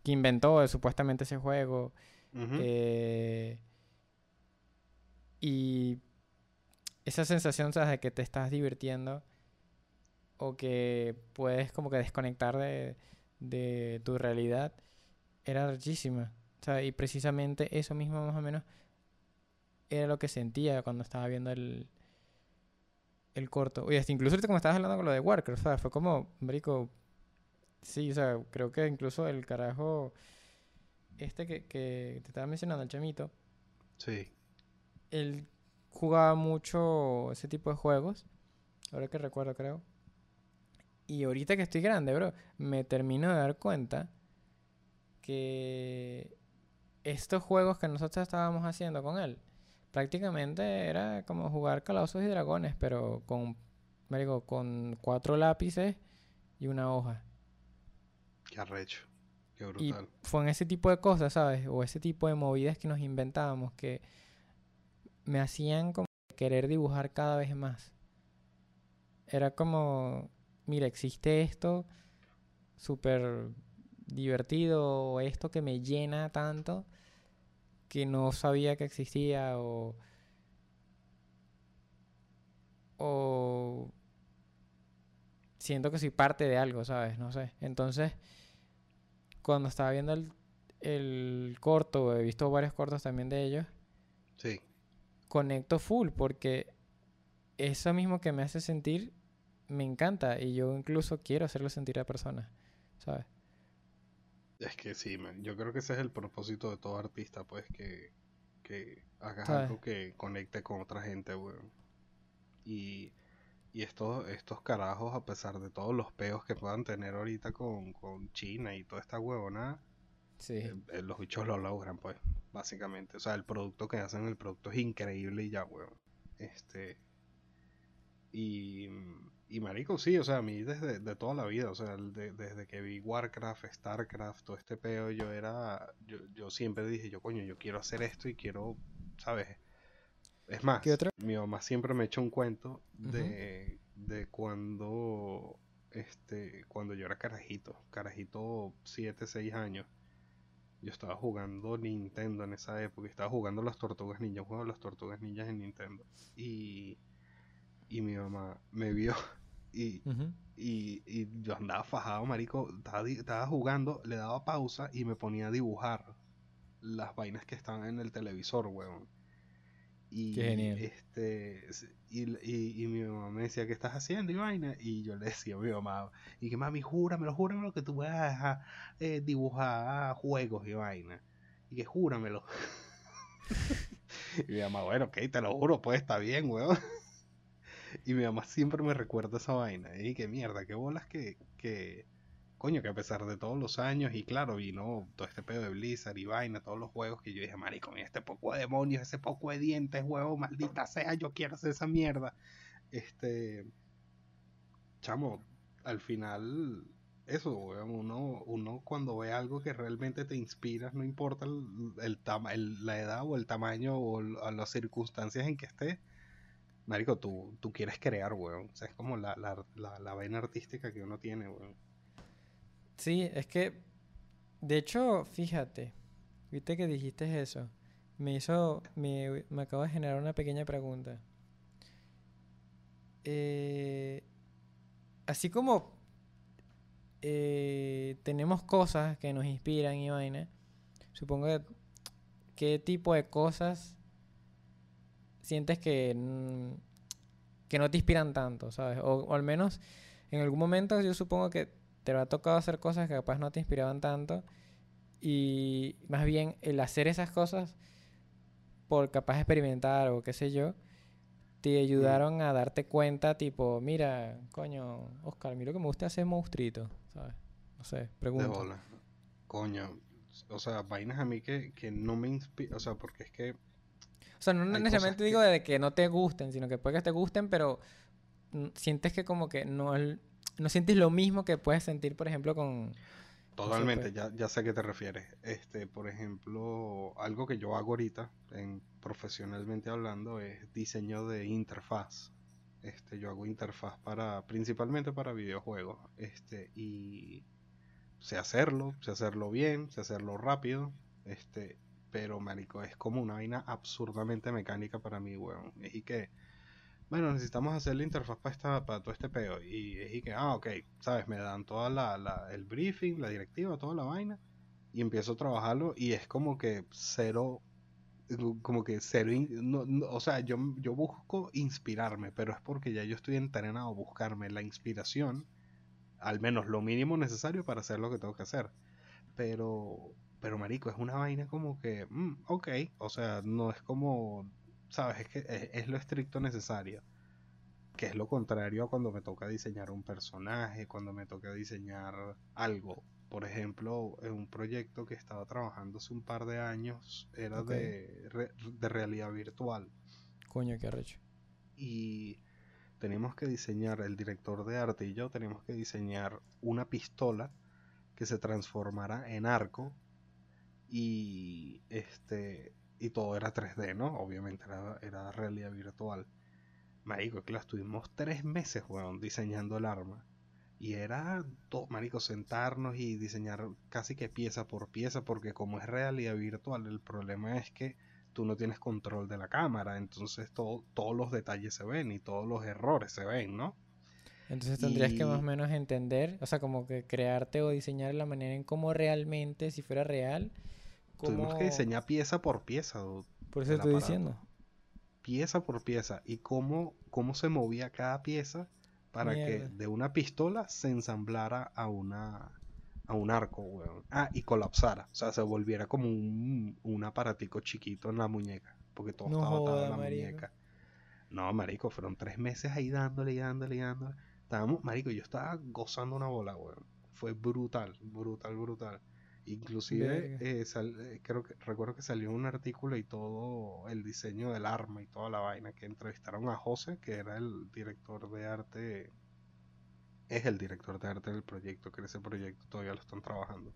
que inventó supuestamente ese juego. Ujú. eh, y esa sensación, ¿sabes? De que te estás divirtiendo o que puedes como que desconectar de, de tu realidad era rechísima. O sea, y precisamente eso mismo más o menos era lo que sentía cuando estaba viendo el, el corto. Oye, hasta incluso ahorita como estabas hablando con lo de Warcraft, ¿sabes? Fue como, marico, sí, o sea, creo que incluso el carajo este que, que te estaba mencionando, el chamito, Sí. él jugaba mucho ese tipo de juegos, ahora que recuerdo creo. Y ahorita que estoy grande, bro, me termino de dar cuenta que estos juegos que nosotros estábamos haciendo con él, prácticamente era como jugar calabozos y dragones, pero con, marico, con cuatro lápices y una hoja. Qué arrecho. Qué Y brutal. fue en ese tipo de cosas, ¿sabes? O ese tipo de movidas que nos inventábamos que me hacían como querer dibujar cada vez más. Era como, mira, existe esto súper divertido, o esto que me llena tanto que no sabía que existía, o, o siento que soy parte de algo, ¿sabes? No sé. Entonces, cuando estaba viendo el, el corto, he visto varios cortos también de ellos, Sí. conecto full porque eso mismo que me hace sentir me encanta y yo incluso quiero hacerlo sentir a personas, ¿sabes? Es que sí, man. Yo creo que ese es el propósito de todo artista, pues, que, que hagas ¿Sabes? algo que conecte con otra gente, weón. Y, y estos, estos carajos, a pesar de todos los peos que puedan tener ahorita con, con China y toda esta huevona, Sí. eh, eh, los bichos lo logran, pues, básicamente. O sea, el producto que hacen, el producto es increíble y ya, weón. Este. Y, y marico, sí, o sea, a mí desde de toda la vida, o sea, de- desde que vi Warcraft, Starcraft, todo este peo, yo era, yo, yo siempre dije, yo coño, yo quiero hacer esto y quiero, ¿sabes? Es más, mi mamá siempre me echó un cuento de, de cuando, este, cuando yo era carajito, carajito 7, 6 años. Yo estaba jugando Nintendo en esa época. Estaba jugando las tortugas ninjas. Juego las tortugas ninjas en Nintendo. Y, y mi mamá me vio. Y, y, y yo andaba fajado, marico. Estaba, estaba jugando, le daba pausa y me ponía a dibujar las vainas que estaban en el televisor, weón. Y, Qué genial. Este, y, y, y mi mamá me decía, ¿qué estás haciendo y vaina? Y yo le decía a mi mamá, y que mami, júramelo, júramelo que tú vas a eh, dibujar juegos y vaina. Y que júramelo. y mi mamá, bueno, ok, te lo juro, pues está bien, weón. Y mi mamá siempre me recuerda esa vaina. Y que mierda, qué bolas que, que, coño, que a pesar de todos los años, y claro, vino todo este pedo de Blizzard y vaina, todos los juegos que yo dije, marico, mira este poco de demonios, ese poco de dientes, huevo, maldita sea, yo quiero hacer esa mierda. Este, chamo, al final, eso, weón, uno, uno cuando ve algo que realmente te inspira, no importa el, la edad o el tamaño o las circunstancias en que esté, marico, tú, tú quieres crear, weón. O sea, es como la, la, la, la vaina artística que uno tiene, weón. Sí, es que, de hecho, fíjate, viste que dijiste eso, me hizo, me, me acabo de generar una pequeña pregunta. eh, así como eh, tenemos cosas que nos inspiran y vaina, supongo que qué tipo de cosas sientes que, que no te inspiran tanto, ¿sabes? O, al menos en algún momento yo supongo que te ha tocado hacer cosas que capaz no te inspiraban tanto y más bien el hacer esas cosas por capaz experimentar o qué sé yo, te ayudaron a darte cuenta, tipo, mira, coño, Oscar, mira que me gusta hacer monstruito, ¿sabes? No sé, pregunta. De bola. Coño, o sea, vainas a mí que, que no me inspiran, o sea, porque es que... O sea, no necesariamente digo de que no te gusten, sino que puede que te gusten, pero sientes que como que no, no sientes lo mismo que puedes sentir, por ejemplo, con... Totalmente, ya, ya sé a qué te refieres. Este, por ejemplo, algo que yo hago ahorita, en, profesionalmente hablando, es diseño de interfaz. Este, yo hago interfaz para, principalmente para videojuegos. Este, y sé hacerlo, sé hacerlo bien, sé hacerlo rápido. Este, pero marico, es como una vaina absurdamente mecánica para mí, weón. Y que bueno, necesitamos hacer la interfaz para, esta, para todo este peo. Y es que, ah, ok, sabes, me dan toda la, el briefing, la directiva, toda la vaina. Y empiezo a trabajarlo y es como que cero, como que cero, o sea, yo, yo busco inspirarme, pero es porque ya yo estoy entrenado a buscarme la inspiración, al menos lo mínimo necesario para hacer lo que tengo que hacer. Pero, pero marico, es una vaina como que, mm, ok, o sea, no es como ¿sabes? Es que es, lo estricto necesario. Que es lo contrario a cuando me toca diseñar un personaje, cuando me toca diseñar algo. Por ejemplo, en un proyecto que estaba trabajando hace un par de años era de, de realidad virtual. Coño, qué arrecho. Y tenemos que diseñar, el director de arte y yo tenemos que diseñar una pistola que se transformara en arco y este y todo era 3D, ¿no? Obviamente era, era realidad virtual. Marico, que la estuvimos tres meses, weón, diseñando el arma. Y era, todo, marico, sentarnos y diseñar casi que pieza por pieza, porque como es realidad virtual, el problema es que tú no tienes control de la cámara, entonces todo, todos los detalles se ven y todos los errores se ven, ¿no? Entonces tendrías que más o menos entender, o sea, como que crearte o diseñar la manera en cómo realmente, si fuera real, Tuvimos que diseñar pieza por pieza. Por eso estoy diciendo. Pieza por pieza. Y cómo, cómo se movía cada pieza para que de una pistola se ensamblara a una a un arco, weón. Ah, y colapsara. O sea, se volviera como un, un aparatico chiquito en la muñeca. Porque todo estaba atado en la muñeca. No, marico, fueron tres meses ahí dándole y dándole y dándole. Estábamos, marico, yo estaba gozando una bola, weón. Fue brutal, brutal, brutal. Inclusive, eh, eh, creo que recuerdo que salió un artículo y todo el diseño del arma y toda la vaina que entrevistaron a José, que era el director de arte, es el director de arte del proyecto, que ese proyecto todavía lo están trabajando.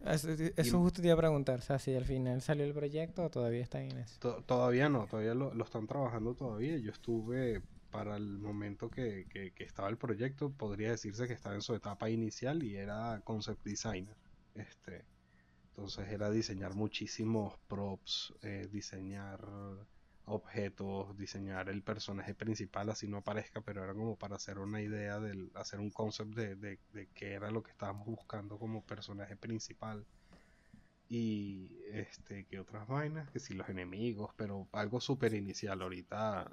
Eso, justo te iba a preguntar, o sea, si al final salió el proyecto o todavía están en eso. todavía no, todavía lo, están trabajando todavía. Yo estuve para el momento que, que, que estaba el proyecto, podría decirse que estaba en su etapa inicial y era concept designer. Este, entonces era diseñar muchísimos props, eh, diseñar objetos, diseñar el personaje principal así no aparezca, pero era como para hacer una idea del hacer un concept de, de, de qué era lo que estábamos buscando como personaje principal y este que otras vainas, que si los enemigos, pero algo súper inicial ahorita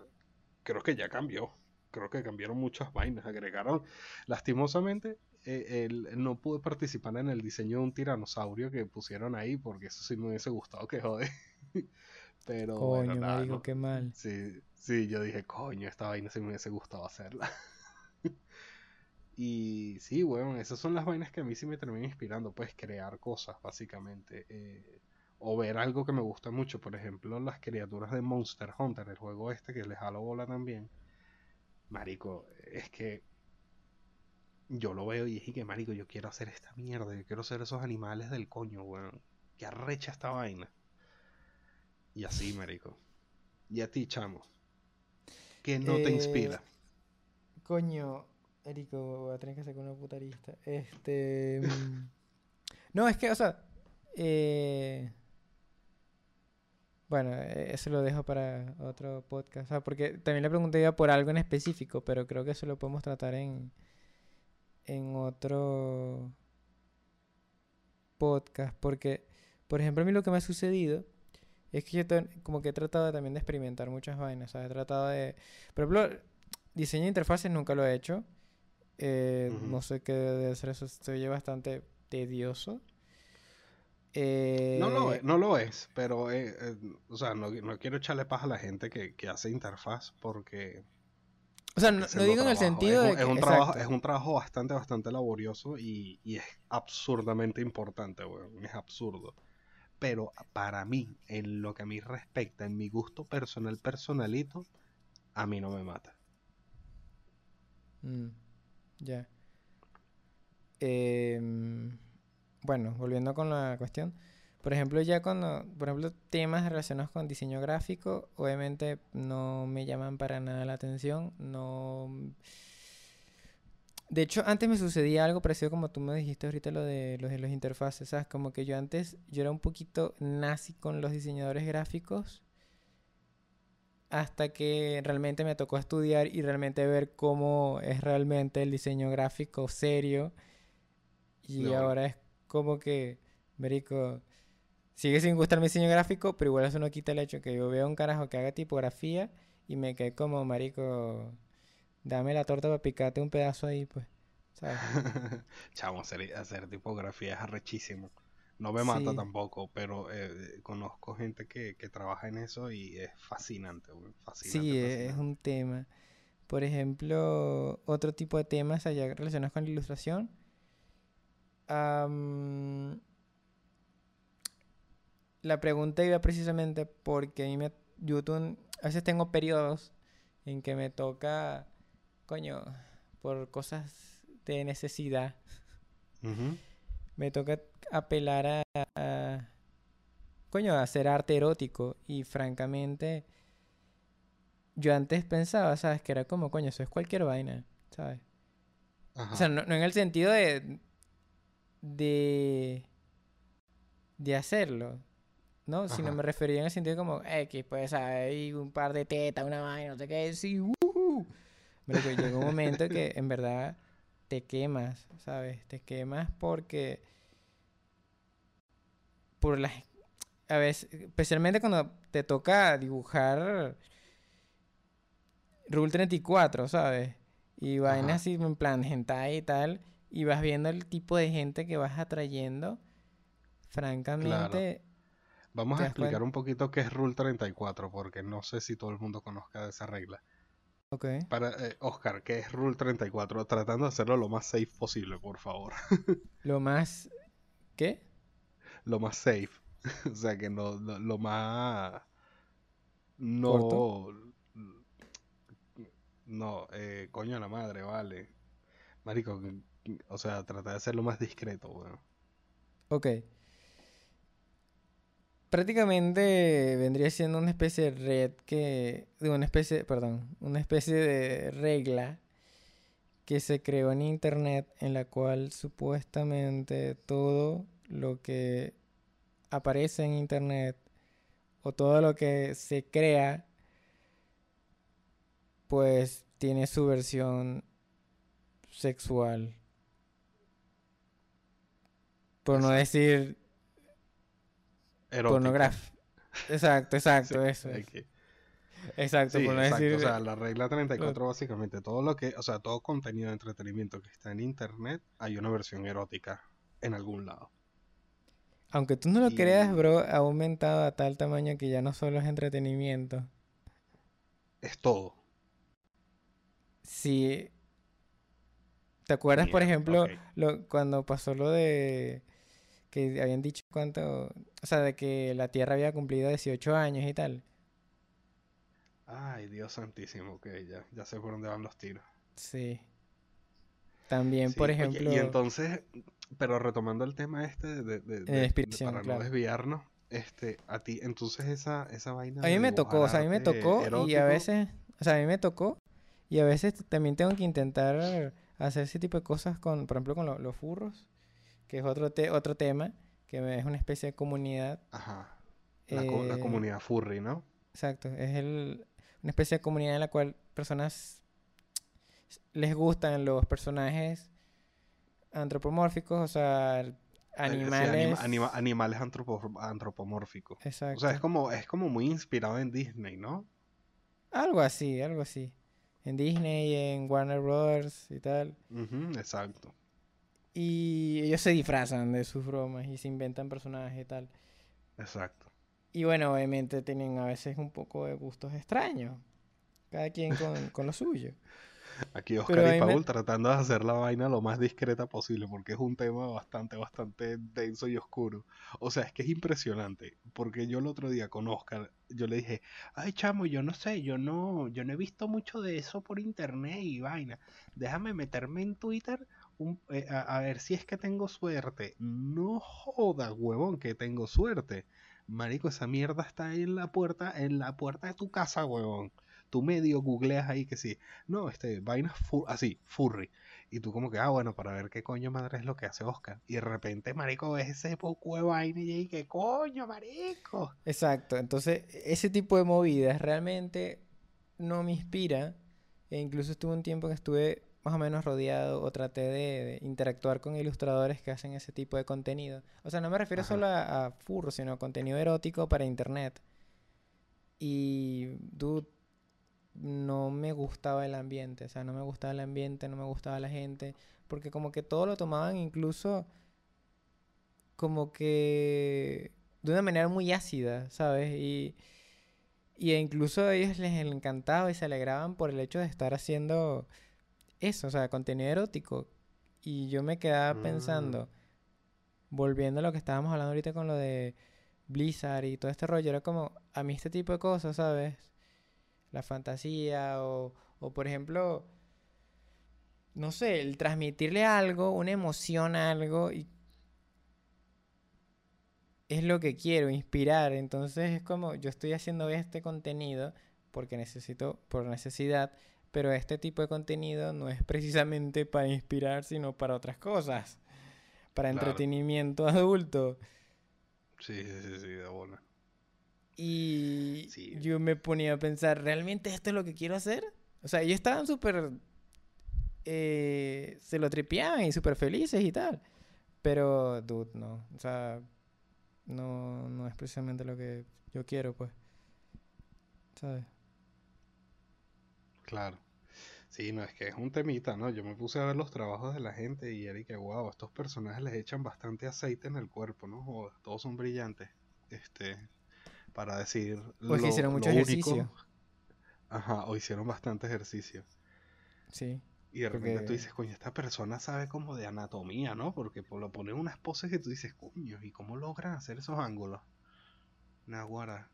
creo que ya cambió. Creo que cambiaron muchas vainas, agregaron lastimosamente eh, no pude participar en el diseño de un tiranosaurio que pusieron ahí porque eso sí me hubiese gustado que jode. Pero coño, qué mal. Sí, sí, yo dije, coño, esta vaina sí me hubiese gustado hacerla. y sí, bueno, esas son las vainas que a mí sí me terminan inspirando, pues crear cosas, básicamente. Eh, o ver algo que me gusta mucho, por ejemplo, las criaturas de Monster Hunter, el juego este que les jalo bola también. Marico, es que yo lo veo y dije que marico, yo quiero hacer esta mierda, yo quiero ser esos animales del coño, weón. Que arrecha esta vaina. Y así, marico. Y a ti, chamo. ¿Qué no te inspira? Eh, coño, Erico, voy a tener que sacar una putarista. Este. Mm, no, es que, o sea. Eh, Bueno, e- eso lo dejo para otro podcast. O sea, porque también le pregunté por algo en específico, pero creo que eso lo podemos tratar en, en otro podcast. Porque, por ejemplo, a mí lo que me ha sucedido es que yo como que he tratado también de experimentar muchas vainas. Sea, he tratado de... Por ejemplo, diseño de interfaces nunca lo he hecho. Eh. No sé qué debe ser eso. Se oye bastante tedioso. No lo Eh, es, no lo es, pero, eh, eh, o sea, no, no quiero echarle paja a la gente que, que hace interfaz porque O sea, no, digo en el sentido es de que... es un trabajo, es un trabajo bastante, bastante laborioso y, y es absurdamente importante, weón, es absurdo. Pero para mí, en lo que a mí respecta, en mi gusto personal, personalito, a mí no me mata. Mm, ya. Em, bueno, volviendo con la cuestión. Por ejemplo, ya cuando, por ejemplo, temas relacionados con diseño gráfico, obviamente no me llaman para nada la atención. No. De hecho, antes me sucedía algo parecido como tú me dijiste ahorita lo de los de los interfaces, ¿sabes? Como que yo antes, yo era un poquito nazi con los diseñadores gráficos hasta que realmente me tocó estudiar y realmente ver cómo es realmente el diseño gráfico serio. Y No. ahora es como que, Marico, sigue sin gustarme el diseño gráfico, pero igual eso no quita el hecho que yo veo un carajo que haga tipografía y me quedé como, Marico, dame la torta para picarte un pedazo ahí, pues. ¿Sabes? Chamo, hacer, hacer tipografía es arrechísimo. No me mata Sí. tampoco, pero eh, conozco gente que, que trabaja en eso y es fascinante, fascinante, Sí, e- es un tema. Por ejemplo, otro tipo de temas allá relacionados con la ilustración. am, la pregunta iba precisamente porque a mí me, yo tu- a veces tengo periodos en que me toca, coño, por cosas de necesidad, me toca apelar a, a, coño, a hacer arte erótico y francamente yo antes pensaba, ¿sabes? Que era como, coño, eso es cualquier vaina, ¿sabes? O sea, no, no en el sentido de, de, de hacerlo, ¿no? Sino Ajá. me refería en el sentido como, X, pues hay un par de tetas, una vaina, no sé qué, sí, uh Pero que llega un momento que en verdad te quemas, ¿sabes? Te quemas porque por las a veces, especialmente cuando te toca dibujar Rule 34, ¿sabes? Y vainas así en plan hentai y tal, y vas viendo el tipo de gente que vas atrayendo, Claro. Vamos a explicar un poquito qué es Rule 34, porque no sé si todo el mundo conozca de esa regla. Ok. Para, eh, Oscar, ¿qué es Rule 34? Tratando de hacerlo lo más safe posible, por favor. Lo más... ¿Qué? Lo más safe. O sea, que no, lo, lo más... ¿Corto? No... No, eh, coño a la madre, vale. Marico, o sea, trata de hacerlo más discreto, weón. Ok. Prácticamente vendría siendo una especie de red que... De una especie, perdón, una especie de regla que se creó en internet en la cual supuestamente todo lo que aparece en internet o todo lo que se crea pues tiene su versión sexual. Por no decir Erótica. pornográfico. Exacto, Sí, exacto, eso que- Exacto, Sí, por no exacto. decir... O sea, la regla 34 básicamente, todo lo que, o sea, todo contenido de entretenimiento que está en internet, hay una versión erótica en algún lado. Aunque tú no lo creas, bro, ha aumentado a tal tamaño que ya no solo es entretenimiento. Es todo. Si... ¿Te acuerdas, por ejemplo, lo, cuando pasó lo de... que habían dicho cuánto... O sea, de que la Tierra había cumplido 18 años y tal. Ay, Dios santísimo, ok, ya, ya sé por dónde van los tiros. Sí. También, por oye, ejemplo... y entonces, pero retomando el tema este de, de- de- de- para claro. no desviarnos, este, a ti, entonces esa, esa vaina A mí me tocó, o sea, a mí me tocó y a veces, o sea, a mí me tocó y a veces también tengo que intentar hacer ese tipo de cosas con, por ejemplo, con lo- los furros, que es otro te- otro tema, que es una especie de comunidad Ajá. La, co- la Eh, comunidad furry, ¿no? Exacto, es el, una especie de comunidad en la cual personas les gustan los personajes antropomórficos, o sea, sí, animales. anima- anima- animales antropo- antropomórficos. O sea, es Exacto. como, es como muy inspirado en Disney, ¿no? Algo así, algo así. En Disney, en Warner Brothers y tal. Ujú, exacto. Y ellos se disfrazan de sus bromas y se inventan personajes y tal. Exacto. Y bueno, obviamente tienen a veces un poco de gustos extraños. Cada quien con, con lo suyo. Aquí Oscar y me- Paul tratando de hacer la vaina lo más discreta posible, porque es un tema bastante, bastante denso y oscuro. O sea, es que es impresionante, porque yo el otro día con Oscar, yo le dije, ay chamo, yo no sé, yo no, yo no he visto mucho de eso por internet y vaina. Déjame meterme en Twitter eh, a, ver si es que tengo suerte. No joda, huevón, que tengo suerte. Marico, esa mierda está ahí en la puerta, en la puerta de tu casa, huevón. Tú medio googleas ahí que sí. No, este, vainas fu- así, furry. Y tú como que, ah, bueno, para ver qué coño madre es lo que hace Oscar. Y de repente, marico, ves ese poco de vaina y ¿qué coño, marico? Exacto, entonces ese tipo de movidas realmente no me inspira. E incluso estuve un tiempo que estuve más o menos rodeado o traté de, de interactuar con ilustradores que hacen ese tipo de contenido. O sea, no me refiero Ajá. solo a, a furro, sino a contenido erótico para internet. Y, dude, no me gustaba el ambiente. O sea, no me gustaba el ambiente, no me gustaba la gente. Porque como que todo lo tomaban incluso como que de una manera muy ácida, ¿sabes? Y, y incluso a ellos les encantaba y se alegraban por el hecho de estar haciendo eso, o sea, contenido erótico. Y yo me quedaba Mm. pensando, volviendo a lo que estábamos hablando ahorita con lo de Blizzard y todo este rollo, era como, a mí este tipo de cosas, ¿sabes? La fantasía o, o por ejemplo, no sé, el transmitirle algo, una emoción a algo y es lo que quiero, inspirar. Entonces es como yo estoy haciendo este contenido porque necesito, por necesidad, pero este tipo de contenido no es precisamente para inspirar, sino para otras cosas, para Claro. entretenimiento adulto. Sí, sí, sí, sí, de bola. Y Sí. yo me ponía a pensar, ¿realmente esto es lo que quiero hacer? O sea, ellos estaban súper... eh, se lo tripeaban y súper felices y tal. Pero, dude, no. O sea, no, no es precisamente lo que yo quiero, pues. ¿Sabes? Claro. Sí, no, es que es un temita, ¿no? Yo me puse a ver los trabajos de la gente y y que, wow, estos personajes les echan bastante aceite en el cuerpo, ¿no? Joder, todos son brillantes. Este, para decir O es que lo- hicieron mucho lo ejercicio. único. Ajá, o hicieron bastante ejercicio. Sí. Y de repente tú dices, coño, esta persona sabe como de anatomía, ¿no? Porque por lo ponen unas poses que tú dices, coño, ¿y cómo logran hacer esos ángulos? Naguara.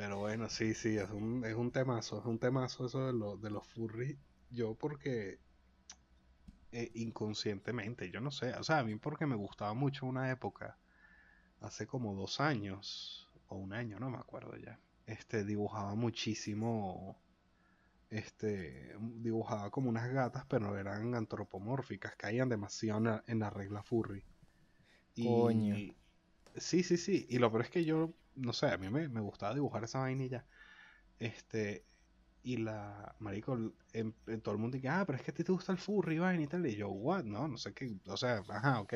Pero bueno, sí, sí, es un, es un temazo, es un temazo eso de, lo, de los furries. Yo porque eh, inconscientemente, yo no sé, o sea, a mí porque me gustaba mucho una época, hace como dos años, o un año, no me acuerdo ya, este, dibujaba muchísimo, este, dibujaba como unas gatas, pero eran antropomórficas, caían demasiado en la, en la regla furry. Y, Coño. Sí, sí, sí. Y lo peor es que yo, no sé, a mí me, me gustaba dibujar esa vainilla. Este, y la, marico, en todo el mundo dice, ah, pero es que a ti te gusta el furry, vaina y tal. Y yo, what? No, no sé qué, o sea, ajá, ok.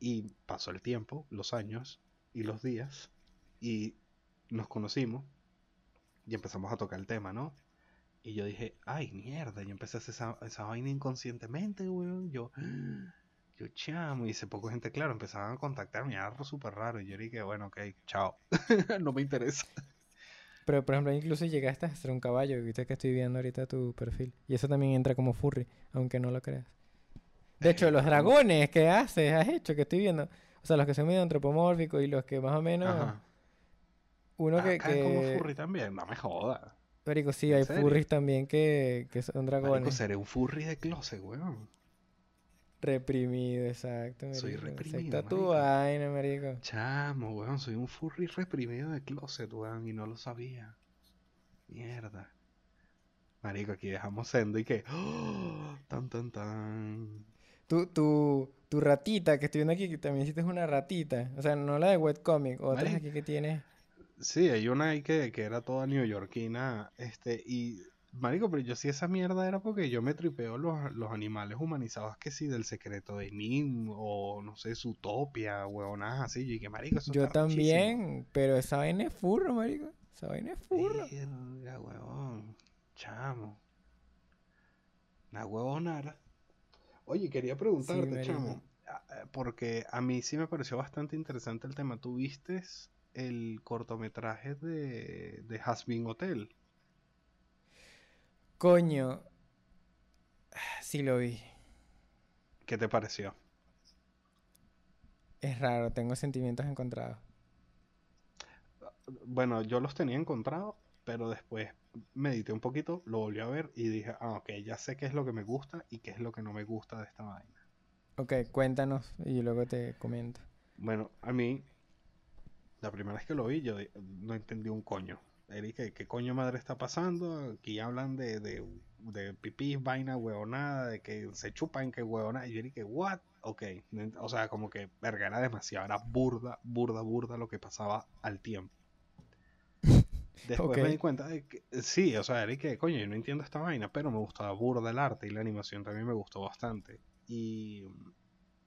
Y pasó el tiempo, los años y los días, y nos conocimos y empezamos a tocar el tema, ¿no? Y yo dije, ay, mierda, yo empecé a hacer esa, esa vaina inconscientemente, weón. Yo, yo chamo, y hace poco gente, claro, empezaban a contactarme, algo súper raro. Y yo dije, bueno, ok, chao, no me interesa. Pero, por ejemplo, incluso llegaste a ser un caballo, viste que estoy viendo ahorita tu perfil. Y eso también entra como furry, aunque no lo creas. De hecho, Eh, los ¿cómo? dragones que haces, has hecho, que estoy viendo. O sea, los que son medio antropomórficos y los que más o menos... Ajá. Uno que... Es como que... furry también, no me jodas. Marico, sí, ¿En hay serio? furries también que, que son Marico, dragones. seré un furry de closet, weón. Reprimido, exacto, Soy reprimido, Acepta tu marico. vaina, marico. Chamo, weón, soy un furry reprimido de closet, weón, y no lo sabía. Mierda. Marico, aquí dejamos sendo y que. ¡Oh! Tan, tan, tan. tu, tu, tu ratita, que estoy viendo aquí, que también hiciste una ratita. O sea, no la de webcomic, otras Marico, aquí que tienes. Sí, hay una ahí que, que era toda neoyorquina, este, y marico, pero yo sí esa mierda era porque yo me tripeo los, los animales humanizados que sí del secreto de Nim o no sé, Zootopia, huevonadas así, y que marico, eso Yo también, pero esa vaina es furro, marico. Esa vaina es furro. Verga, huevón, chamo. Una huevonara. Oye, quería preguntarte, chamo, a- porque a mí sí me pareció bastante interesante el tema. ¿Tú viste el cortometraje de, de Hasbin Hotel? Coño. Sí lo vi. ¿Qué te pareció? Es raro, tengo sentimientos encontrados. Bueno, yo los tenía encontrados, pero después medité un poquito, lo volví a ver y dije, ah, ok, ya sé qué es lo que me gusta y qué es lo que no me gusta de esta vaina. Ok, cuéntanos y luego te comento. Bueno, a mí, la primera vez que lo vi, yo no entendí un coño. Eric, ¿qué, qué coño madre está pasando? Aquí hablan de, de, de pipí, vaina, huevonada, de que se chupan, que huevonada. Y yo dije, ¿what? Ok, o sea, como que, verga, era demasiado, era burda, burda, burda lo que pasaba al tiempo. Después me di cuenta de que, sí, o sea, Eric, que coño, yo no entiendo esta vaina, pero me gustaba burda el arte y la animación también me gustó bastante. Y,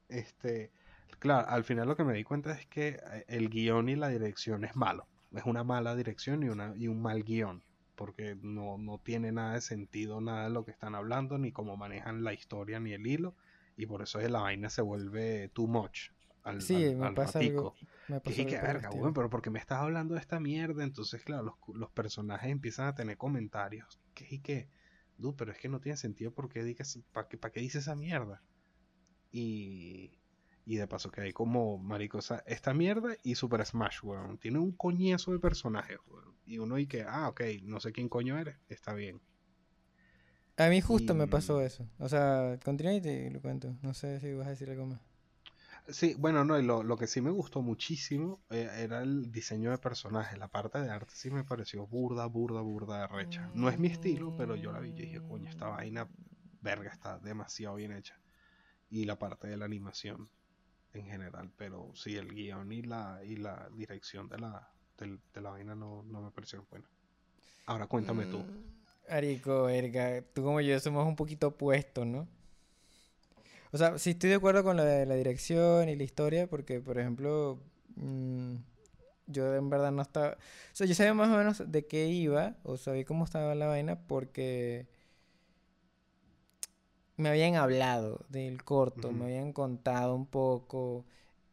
este, claro, al final lo que me di cuenta es que eh, el guion y la dirección es malo. Es una mala dirección y, una, y un mal guion. Porque no, no tiene nada de sentido, nada de lo que están hablando, ni cómo manejan la historia, ni el hilo. Y por eso la vaina se vuelve too much al, Sí, al- me al pasa algo. Me dije, por el verga, weón, pero porque me estás hablando de esta mierda, entonces, claro, los, los personajes empiezan a tener comentarios. Que y que, du, pero es que no tiene sentido porque digas, ¿para qué, pa' qué dice esa mierda? Y, y de paso que hay como, marico, o sea, esta mierda y Super Smash, weón. Tiene un coñazo de personajes, weón. Y uno y que, ah, ok, no sé quién coño eres, está bien. A mí justo me pasó eso. O sea, continúa y te lo cuento. No sé si vas a decir algo más. Sí, bueno, no, y lo, lo que sí me gustó muchísimo eh, era el diseño de personajes. La parte de arte sí me pareció burda, burda, burda recha. No es mi estilo, pero yo la vi y dije, coño, esta vaina, verga, está demasiado bien hecha. Y la parte de la animación en general, pero sí, el guion y la, y la dirección de la, de, la vaina no, no me parecieron buenas. Ahora cuéntame tú. Mm, Arico, verga, tú como yo somos un poquito opuestos, ¿no? O sea, sí estoy de acuerdo con la la dirección y la historia, porque, por ejemplo, mm, yo en verdad no estaba... O sea, yo sabía más o menos de qué iba, o sabía cómo estaba la vaina, porque me habían hablado del corto, me habían contado un poco.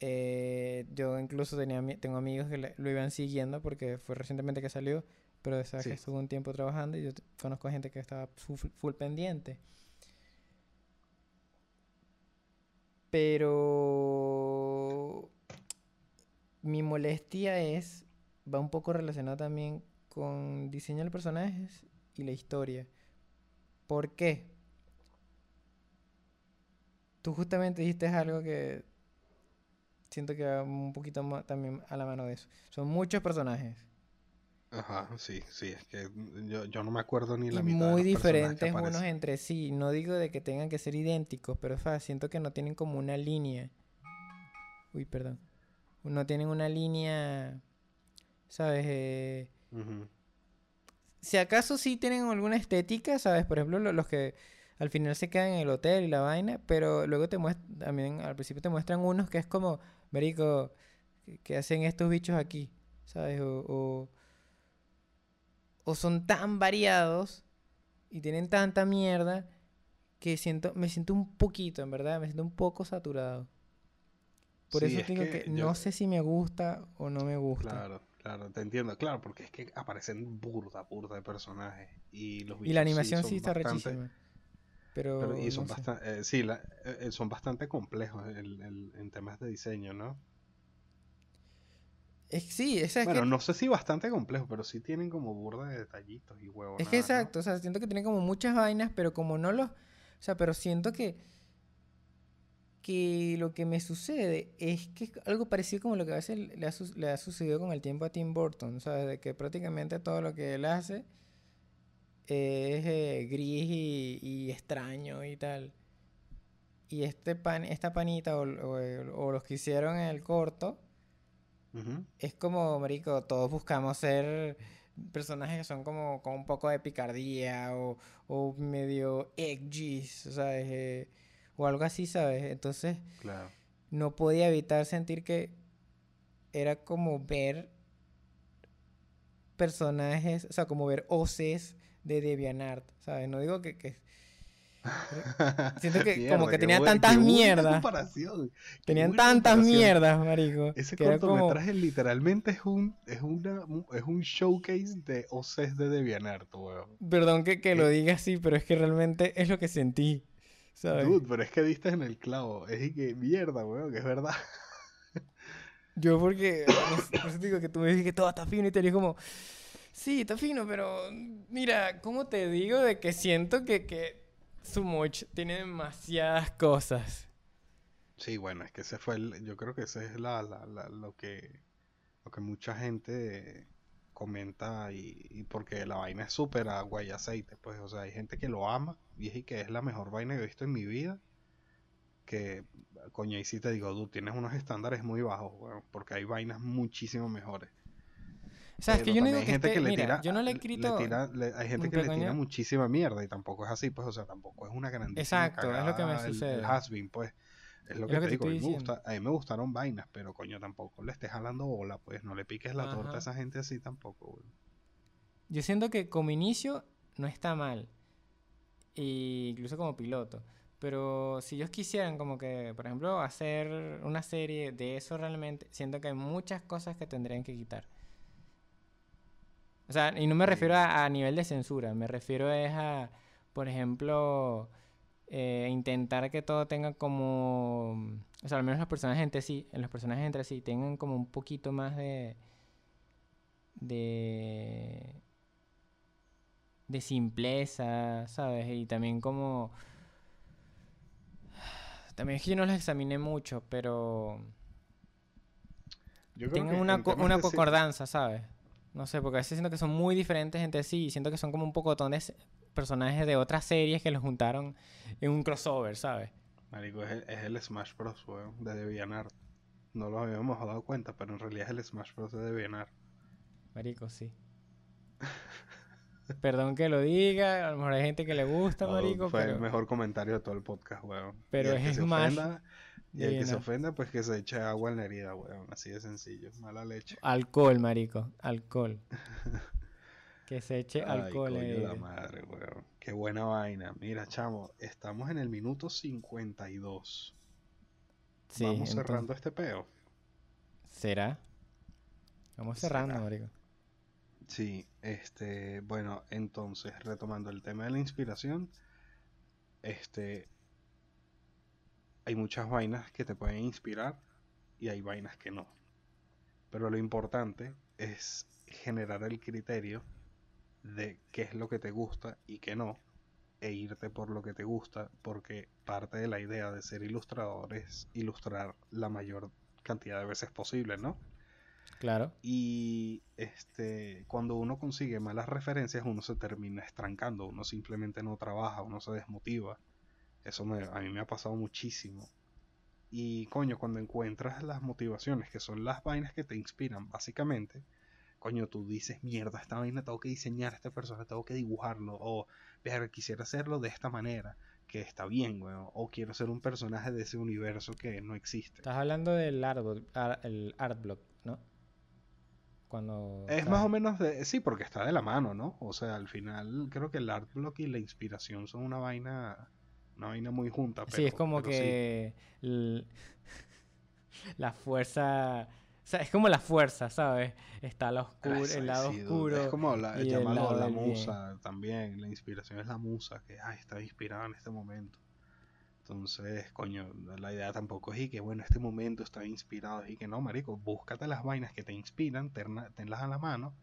eh, yo incluso tenía, tengo amigos que lo iban siguiendo porque fue recientemente que salió, pero sabes que estuvo un tiempo trabajando y yo conozco gente que estaba full, full pendiente. Pero mi molestia es, va un poco relacionado también con diseño de personajes y la historia. ¿Por qué? Tú justamente dijiste algo que siento que va un poquito ma- también a la mano de eso. Son muchos personajes Ajá, sí, sí, es que yo, yo no me acuerdo ni y la mitad de muy los que diferentes unos entre sí. No digo de que tengan que ser idénticos, pero o sea, siento que no tienen como una línea. Uy, perdón. No tienen una línea, ¿sabes? Eh, si acaso sí tienen alguna estética, ¿sabes? Por ejemplo, lo- los que al final se quedan en el hotel y la vaina, pero luego te muestran, también al principio te muestran unos que es como, Marico, ¿qué- ¿qué hacen estos bichos aquí? ¿Sabes? O, o, o son tan variados y tienen tanta mierda que siento, me siento un poquito, en verdad, me siento un poco saturado. Por Sí, eso es digo que que yo- no sé si me gusta o no me gusta. Claro, claro, te entiendo, claro, porque es que aparecen burda, burda de personajes y los Y la sí animación sí está bastante- rechísima. Pero, pero- y son no bastante, sí, la- eh, eh, son bastante complejos el- el- en temas de diseño, ¿no? Es, sí, esa es Bueno, que, no sé si bastante complejos, pero sí tienen como burda de detallitos y huevos. es que exacto, o sea, siento que tiene como muchas vainas, pero como no los, o sea, pero siento que que lo que me sucede es que es algo parecido como lo que a veces le ha, su- le ha sucedido con el tiempo a Tim Burton, ¿sabes? De que prácticamente todo lo que él hace es eh, gris y, y extraño y tal. y este pan, esta panita o, o- o los que hicieron el corto, es como, marico, todos buscamos ser personajes que son como con un poco de picardía o, o medio edgys, ¿sabes? Eh, o algo así, ¿sabes? Entonces Claro. no podía evitar sentir que era como ver personajes, o sea, como ver voces de DeviantArt, ¿sabes? No digo que, que Siento que como que tenía tantas mierdas. tenían tantas mierdas, marico. Ese era como- cortometraje literalmente es un, es una, es un showcase de OCs de DeviantArt, weón. Perdón que, que lo Eh. diga así, pero es que realmente es lo que sentí, ¿sabes? Dude, pero es que diste en el clavo. Es que mierda, weón, que es verdad. Yo porque, por eso te digo que tú me dijiste que todo está fino y te dije como, sí, está fino, pero mira, ¿cómo te digo de que siento que, que Sumoch tiene demasiadas cosas? Sí, bueno, es que ese fue el, yo creo que ese es la, la- la- lo que, lo que mucha gente comenta y, y porque la vaina es súper agua y aceite, pues, o sea, hay gente que lo ama y es y que es la mejor vaina que he visto en mi vida, que, coño, y sí te digo, tú tienes unos estándares muy bajos, porque hay vainas muchísimo mejores. O sea, es que yo no digo que gente esté, que le mira, tira, yo no le he le escrito... tira- le- hay gente que le tira muchísima mierda y tampoco es así, pues, o sea, tampoco es una grandísima Exacto, es lo que me el- sucede. El, pues. Es lo Es que lo te que te digo, a mí, me gusta, a mí me gustaron vainas, pero coño, tampoco le estés jalando bola, pues, no le piques la torta a esa gente así tampoco, güey. Yo siento que como inicio no está mal. Y incluso como piloto. Pero si ellos quisieran como que, por ejemplo, hacer una serie de eso realmente, siento que hay muchas cosas que tendrían que quitar. O sea, y no me refiero a, a nivel de censura, me refiero es a, por ejemplo, eh, intentar que todo tenga como, o sea, al menos los personajes entre sí, en los personajes entre sí, tengan como un poquito más de, de, de simpleza, ¿sabes? Y también como, también es que yo no los examiné mucho, pero Yo creo tengan que una, co- una concordancia, ¿sabes? No sé, porque a veces siento que son muy diferentes entre sí y siento que son como un poco de personajes de otras series que los juntaron en un crossover, ¿sabes? Marico, es el, es el Smash Bros, weón, de DeviantArt. No lo habíamos dado cuenta, pero en realidad es el Smash Bros de DeviantArt. Marico, sí. Perdón que lo diga, a lo mejor hay gente que le gusta, marico, fue el mejor comentario de todo el podcast, weón. pero es Smash ofenda, y el que se ofenda, pues que se eche agua en la herida, weón. Así de sencillo, mala leche. Alcohol, marico, alcohol. Que se eche Ay, alcohol coño en la madre, weón. Qué buena vaina. Mira, chamo, estamos en el minuto 52. Sí, Vamos entonces- cerrando este peo. ¿Será? Vamos cerrando, Será. marico. Sí, este, bueno, entonces, retomando el tema de la inspiración, este, hay muchas vainas que te pueden inspirar y hay vainas que no. Pero lo importante es generar el criterio de qué es lo que te gusta y qué no, e irte por lo que te gusta, porque parte de la idea de ser ilustrador es ilustrar la mayor cantidad de veces posible, ¿no? Claro. Y este, cuando uno consigue malas referencias, uno se termina estrancando, uno simplemente no trabaja, uno se desmotiva. Eso me- a mí me ha pasado muchísimo. Y coño, cuando encuentras las motivaciones, que son las vainas que te inspiran, básicamente, coño, tú dices, mierda, esta vaina tengo que diseñar a este personaje, tengo que dibujarlo, o ver, quisiera hacerlo de esta manera, que está bien, weón, o quiero ser un personaje de ese universo que no existe. Estás hablando del art, el art block, ¿no? Cuando... Es más o menos de... Sí, porque está de la mano, ¿no? O sea, al final creo que el art block y la inspiración son una vaina... Una vaina muy junta, pero... Sí, es como sí. que la fuerza, o sea, es como la fuerza, ¿sabes? Está la oscuro, Eso, el lado sí, oscuro. Es como la, el la bien. musa también. La inspiración es la musa, que ay, está inspirada en este momento. Entonces, coño, la idea tampoco es y que, bueno, este momento está inspirado. Y que no, marico, búscate las vainas que te inspiran, tenlas a la mano.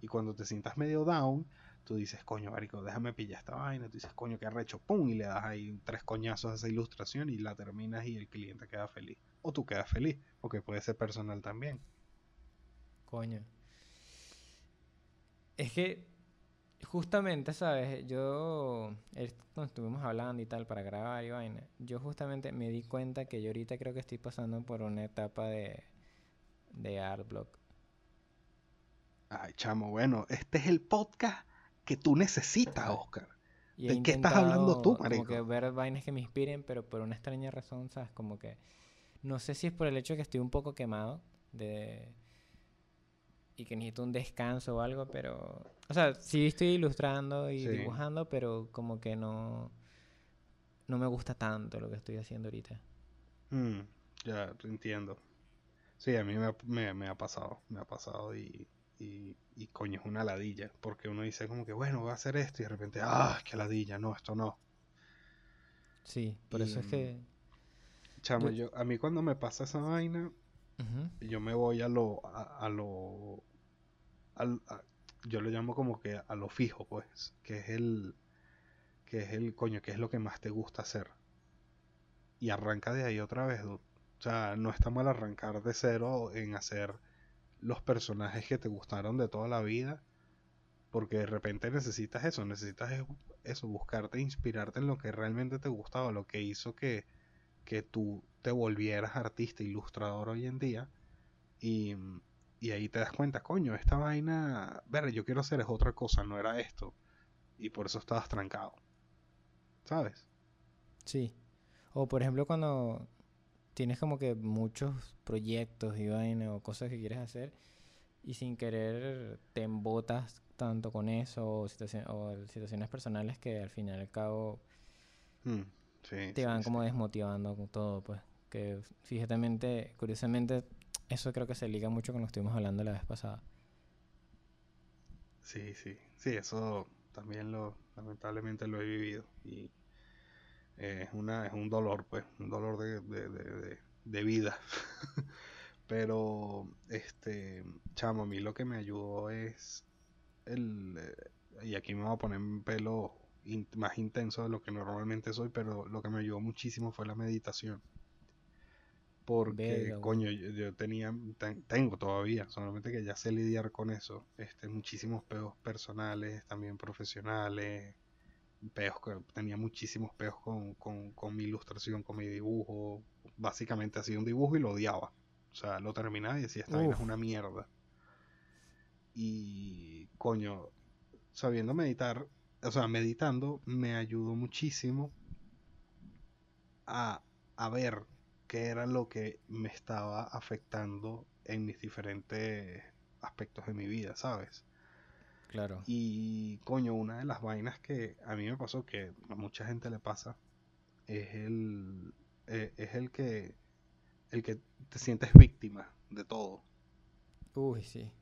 Y cuando te sientas medio down, tú dices, coño, marico, déjame pillar esta vaina. Tú dices, coño, qué arrecho, pum, y le das ahí tres coñazos a esa ilustración y la terminas y el cliente queda feliz. O tú quedas feliz, porque puede ser personal también. Coño. Es que Justamente, ¿sabes? Yo, cuando estuvimos hablando y tal para grabar y vaina, yo justamente me di cuenta que yo ahorita creo que estoy pasando por una etapa de, de Artblock. Ay, chamo, bueno, este es el podcast que tú necesitas, Oscar. ¿De qué estás hablando tú, marico? Como que ver vainas que me inspiren, pero por una extraña razón, ¿sabes? Como que... No sé si es por el hecho de que estoy un poco quemado de... Y que necesito un descanso o algo, pero... O sea, sí estoy ilustrando y dibujando, pero como que no... No me gusta tanto lo que estoy haciendo ahorita. Mm, ya, entiendo. Sí, a mí me, me ha pasado, me ha pasado y y, y, coño, es una ladilla, porque uno dice como que, bueno, voy a hacer esto y de repente, ah, qué ladilla, no, esto no. Sí, por eso es que... Chamo, yo... a mí cuando me pasa esa vaina, yo me voy a lo... A, lo al, yo lo llamo como que a lo fijo, pues, que es el... Que es el coño, que es lo que más te gusta hacer. Y arranca de ahí otra vez. O sea, no está mal arrancar de cero en hacer los personajes que te gustaron de toda la vida. Porque de repente necesitas eso, necesitas eso, buscarte, inspirarte en lo que realmente te gustaba, lo que hizo que, que tú te volvieras artista, ilustrador hoy en día. Y, y ahí te das cuenta, coño, esta vaina, ver, yo quiero hacer es otra cosa, no era esto. Y por eso estabas trancado. ¿Sabes? Sí. O por ejemplo cuando tienes como que muchos proyectos y vainas o cosas que quieres hacer y sin querer te embotas tanto con eso o, situaciones personales que al final y al cabo mm, te van como desmotivando con todo, pues. Que fíjate, curiosamente, eso creo que se liga mucho con lo que estuvimos hablando la vez pasada. Sí, sí, sí, eso también lo, lamentablemente lo he vivido y es, una, es un dolor, pues, un dolor de, de, de, de vida. Pero, este, chamo, a mí lo que me ayudó es el... Eh, y aquí me voy a poner un pelo más intenso de lo que normalmente soy, pero lo que me ayudó muchísimo fue la meditación. Porque, coño, yo, tenía, tengo todavía, solamente que ya sé lidiar con eso. Este, muchísimos peos personales, también profesionales, peos, tenía muchísimos peos con, con, mi ilustración, con mi dibujo. Básicamente hacía un dibujo y lo odiaba. O sea, lo terminaba y decía, esta vaina es una mierda. Y, coño, sabiendo meditar, o sea, meditando, me ayudó muchísimo a, a ver qué era lo que me estaba afectando en mis diferentes aspectos de mi vida, ¿sabes? Claro. Y coño, una de las vainas que a mí me pasó, que a mucha gente le pasa, es el, eh, es el que, el que te sientes víctima de todo. Uy, sí.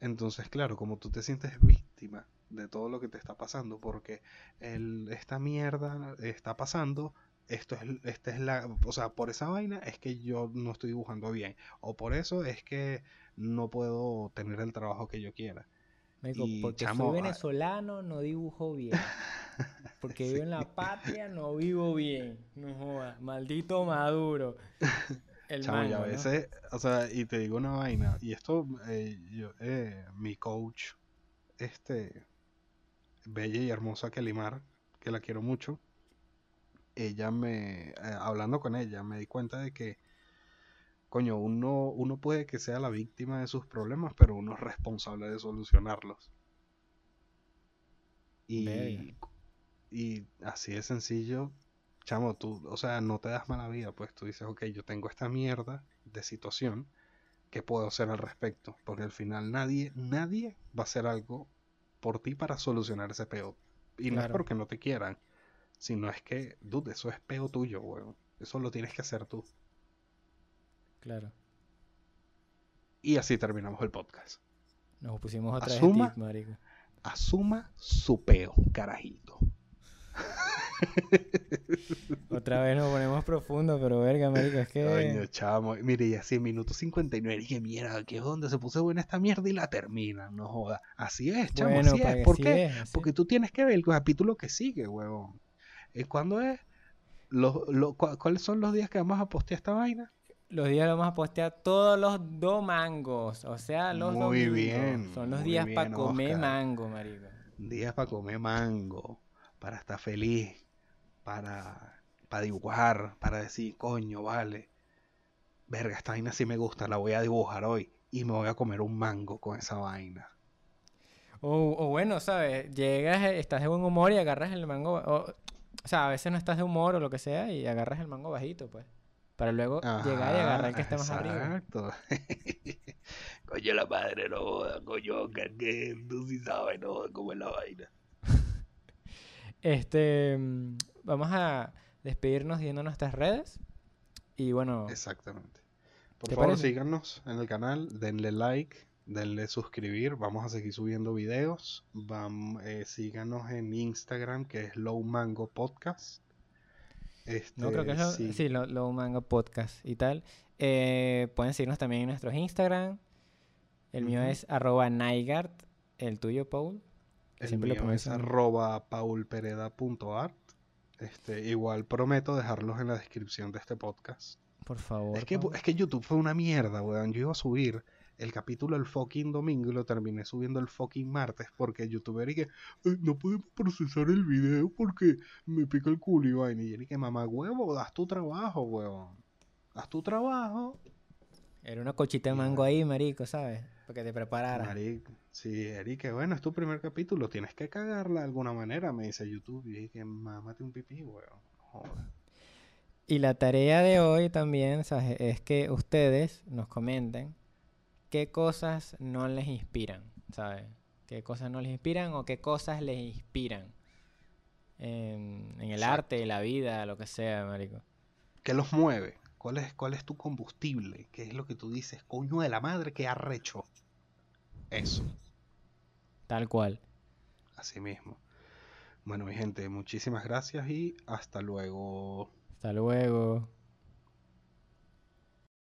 Entonces, claro, como tú te sientes víctima de todo lo que te está pasando, porque el, esta mierda está pasando, esto es, esta es la, o sea, por esa vaina es que yo no estoy dibujando bien, o por eso es que no puedo tener el trabajo que yo quiera porque soy venezolano, no dibujo bien. Porque vivo en la patria, no vivo bien. No. Maldito Maduro. El chamo, a veces, o sea, y te digo una vaina, y esto, eh, yo, eh, mi coach, este, bella y hermosa Kelimar, que la quiero mucho, ella me, eh, hablando con ella, me di cuenta de que coño, uno, uno puede que sea la víctima de sus problemas, pero uno es responsable de solucionarlos. Y, y así de sencillo, chamo, tú, o sea, no te das mala vida, pues tú dices, ok, yo tengo esta mierda de situación, ¿qué puedo hacer al respecto? Porque al final nadie, nadie va a hacer algo por ti para solucionar ese peo. Y no es porque no te quieran, sino es que, dude, eso es peo tuyo, weón. Eso lo tienes que hacer tú. Claro. Y así terminamos el podcast. Nos pusimos otra asuma, vez marico. Asuma su peo, carajito. Otra vez nos ponemos profundo, pero verga, marico, es que... Coño, chamo. Mire, y así, minuto 59. Y dije, mira, que es donde se puso buena esta mierda y la termina, no joda. Así es, chamo, así es. ¿Por qué? Porque tú tienes que ver el capítulo que sigue, huevón. ¿Cuándo es? ¿Cuáles son los días que vamos a postear esta vaina? Los días los vamos a postear todos los domangos. O sea, los Muy bien. Son los días para comer mango, marico. Días para comer mango, para estar feliz, para, para dibujar, para decir, coño, vale. Verga, esta vaina sí me gusta, la voy a dibujar hoy y me voy a comer un mango con esa vaina. O, o bueno, ¿sabes? Llegas, estás de buen humor y agarras el mango. O, o sea, a veces no estás de humor o lo que sea y agarras el mango bajito, pues. Para luego llegar y agarrar el que está más arriba. Exacto. coño, la madre no joda, coño, que tú sí sabes, no joda cómo es la vaina. Este, mm, vamos a despedirnos viendo nuestras redes. Y bueno, Exactamente. Por ¿Te favor, parece? síganos en el canal, denle like, denle suscribir, vamos a seguir subiendo videos. Eh, síganos en Instagram, que es Low Mango Podcast. Este, no creo que es lo, sí, sí, lo, lo Mango Podcast y tal. Eh, pueden seguirnos también en nuestros Instagram. El mío es arroba Naigart. El tuyo, Paul. el siempre lo mío pones es arroba paulpereda.art. Este, igual prometo dejarlos en la descripción de este podcast. Por favor. Es que, es que YouTube fue una mierda, weón. Yo iba a subir el capítulo el fucking domingo y lo terminé subiendo el fucking martes porque YouTube era y que "Ay, no podemos procesar el video porque me pica el culo y vaina. Y yo dije, mamá, huevo, haz tu trabajo, weón. Haz tu trabajo. Era una cochita de mango ahí, marico, ¿sabes? Para que te prepararas. Marico, sí, Eric, bueno, es tu primer capítulo, tienes que cagarla de alguna manera, me dice YouTube. Y dije, mámate un pipí, weón. Joder. Y la tarea de hoy también, ¿sabes? Es que ustedes nos comenten qué cosas no les inspiran, ¿sabes? ¿Qué cosas no les inspiran o qué cosas les inspiran en, en el Exacto. arte, la vida, lo que sea, marico. ¿Qué los mueve? ¿Cuál es, ¿Cuál es tu combustible? ¿Qué es lo que tú dices? Coño de la madre, que arrecho. Eso. Tal cual. Así mismo. Bueno, mi gente, muchísimas gracias y hasta luego. Hasta luego.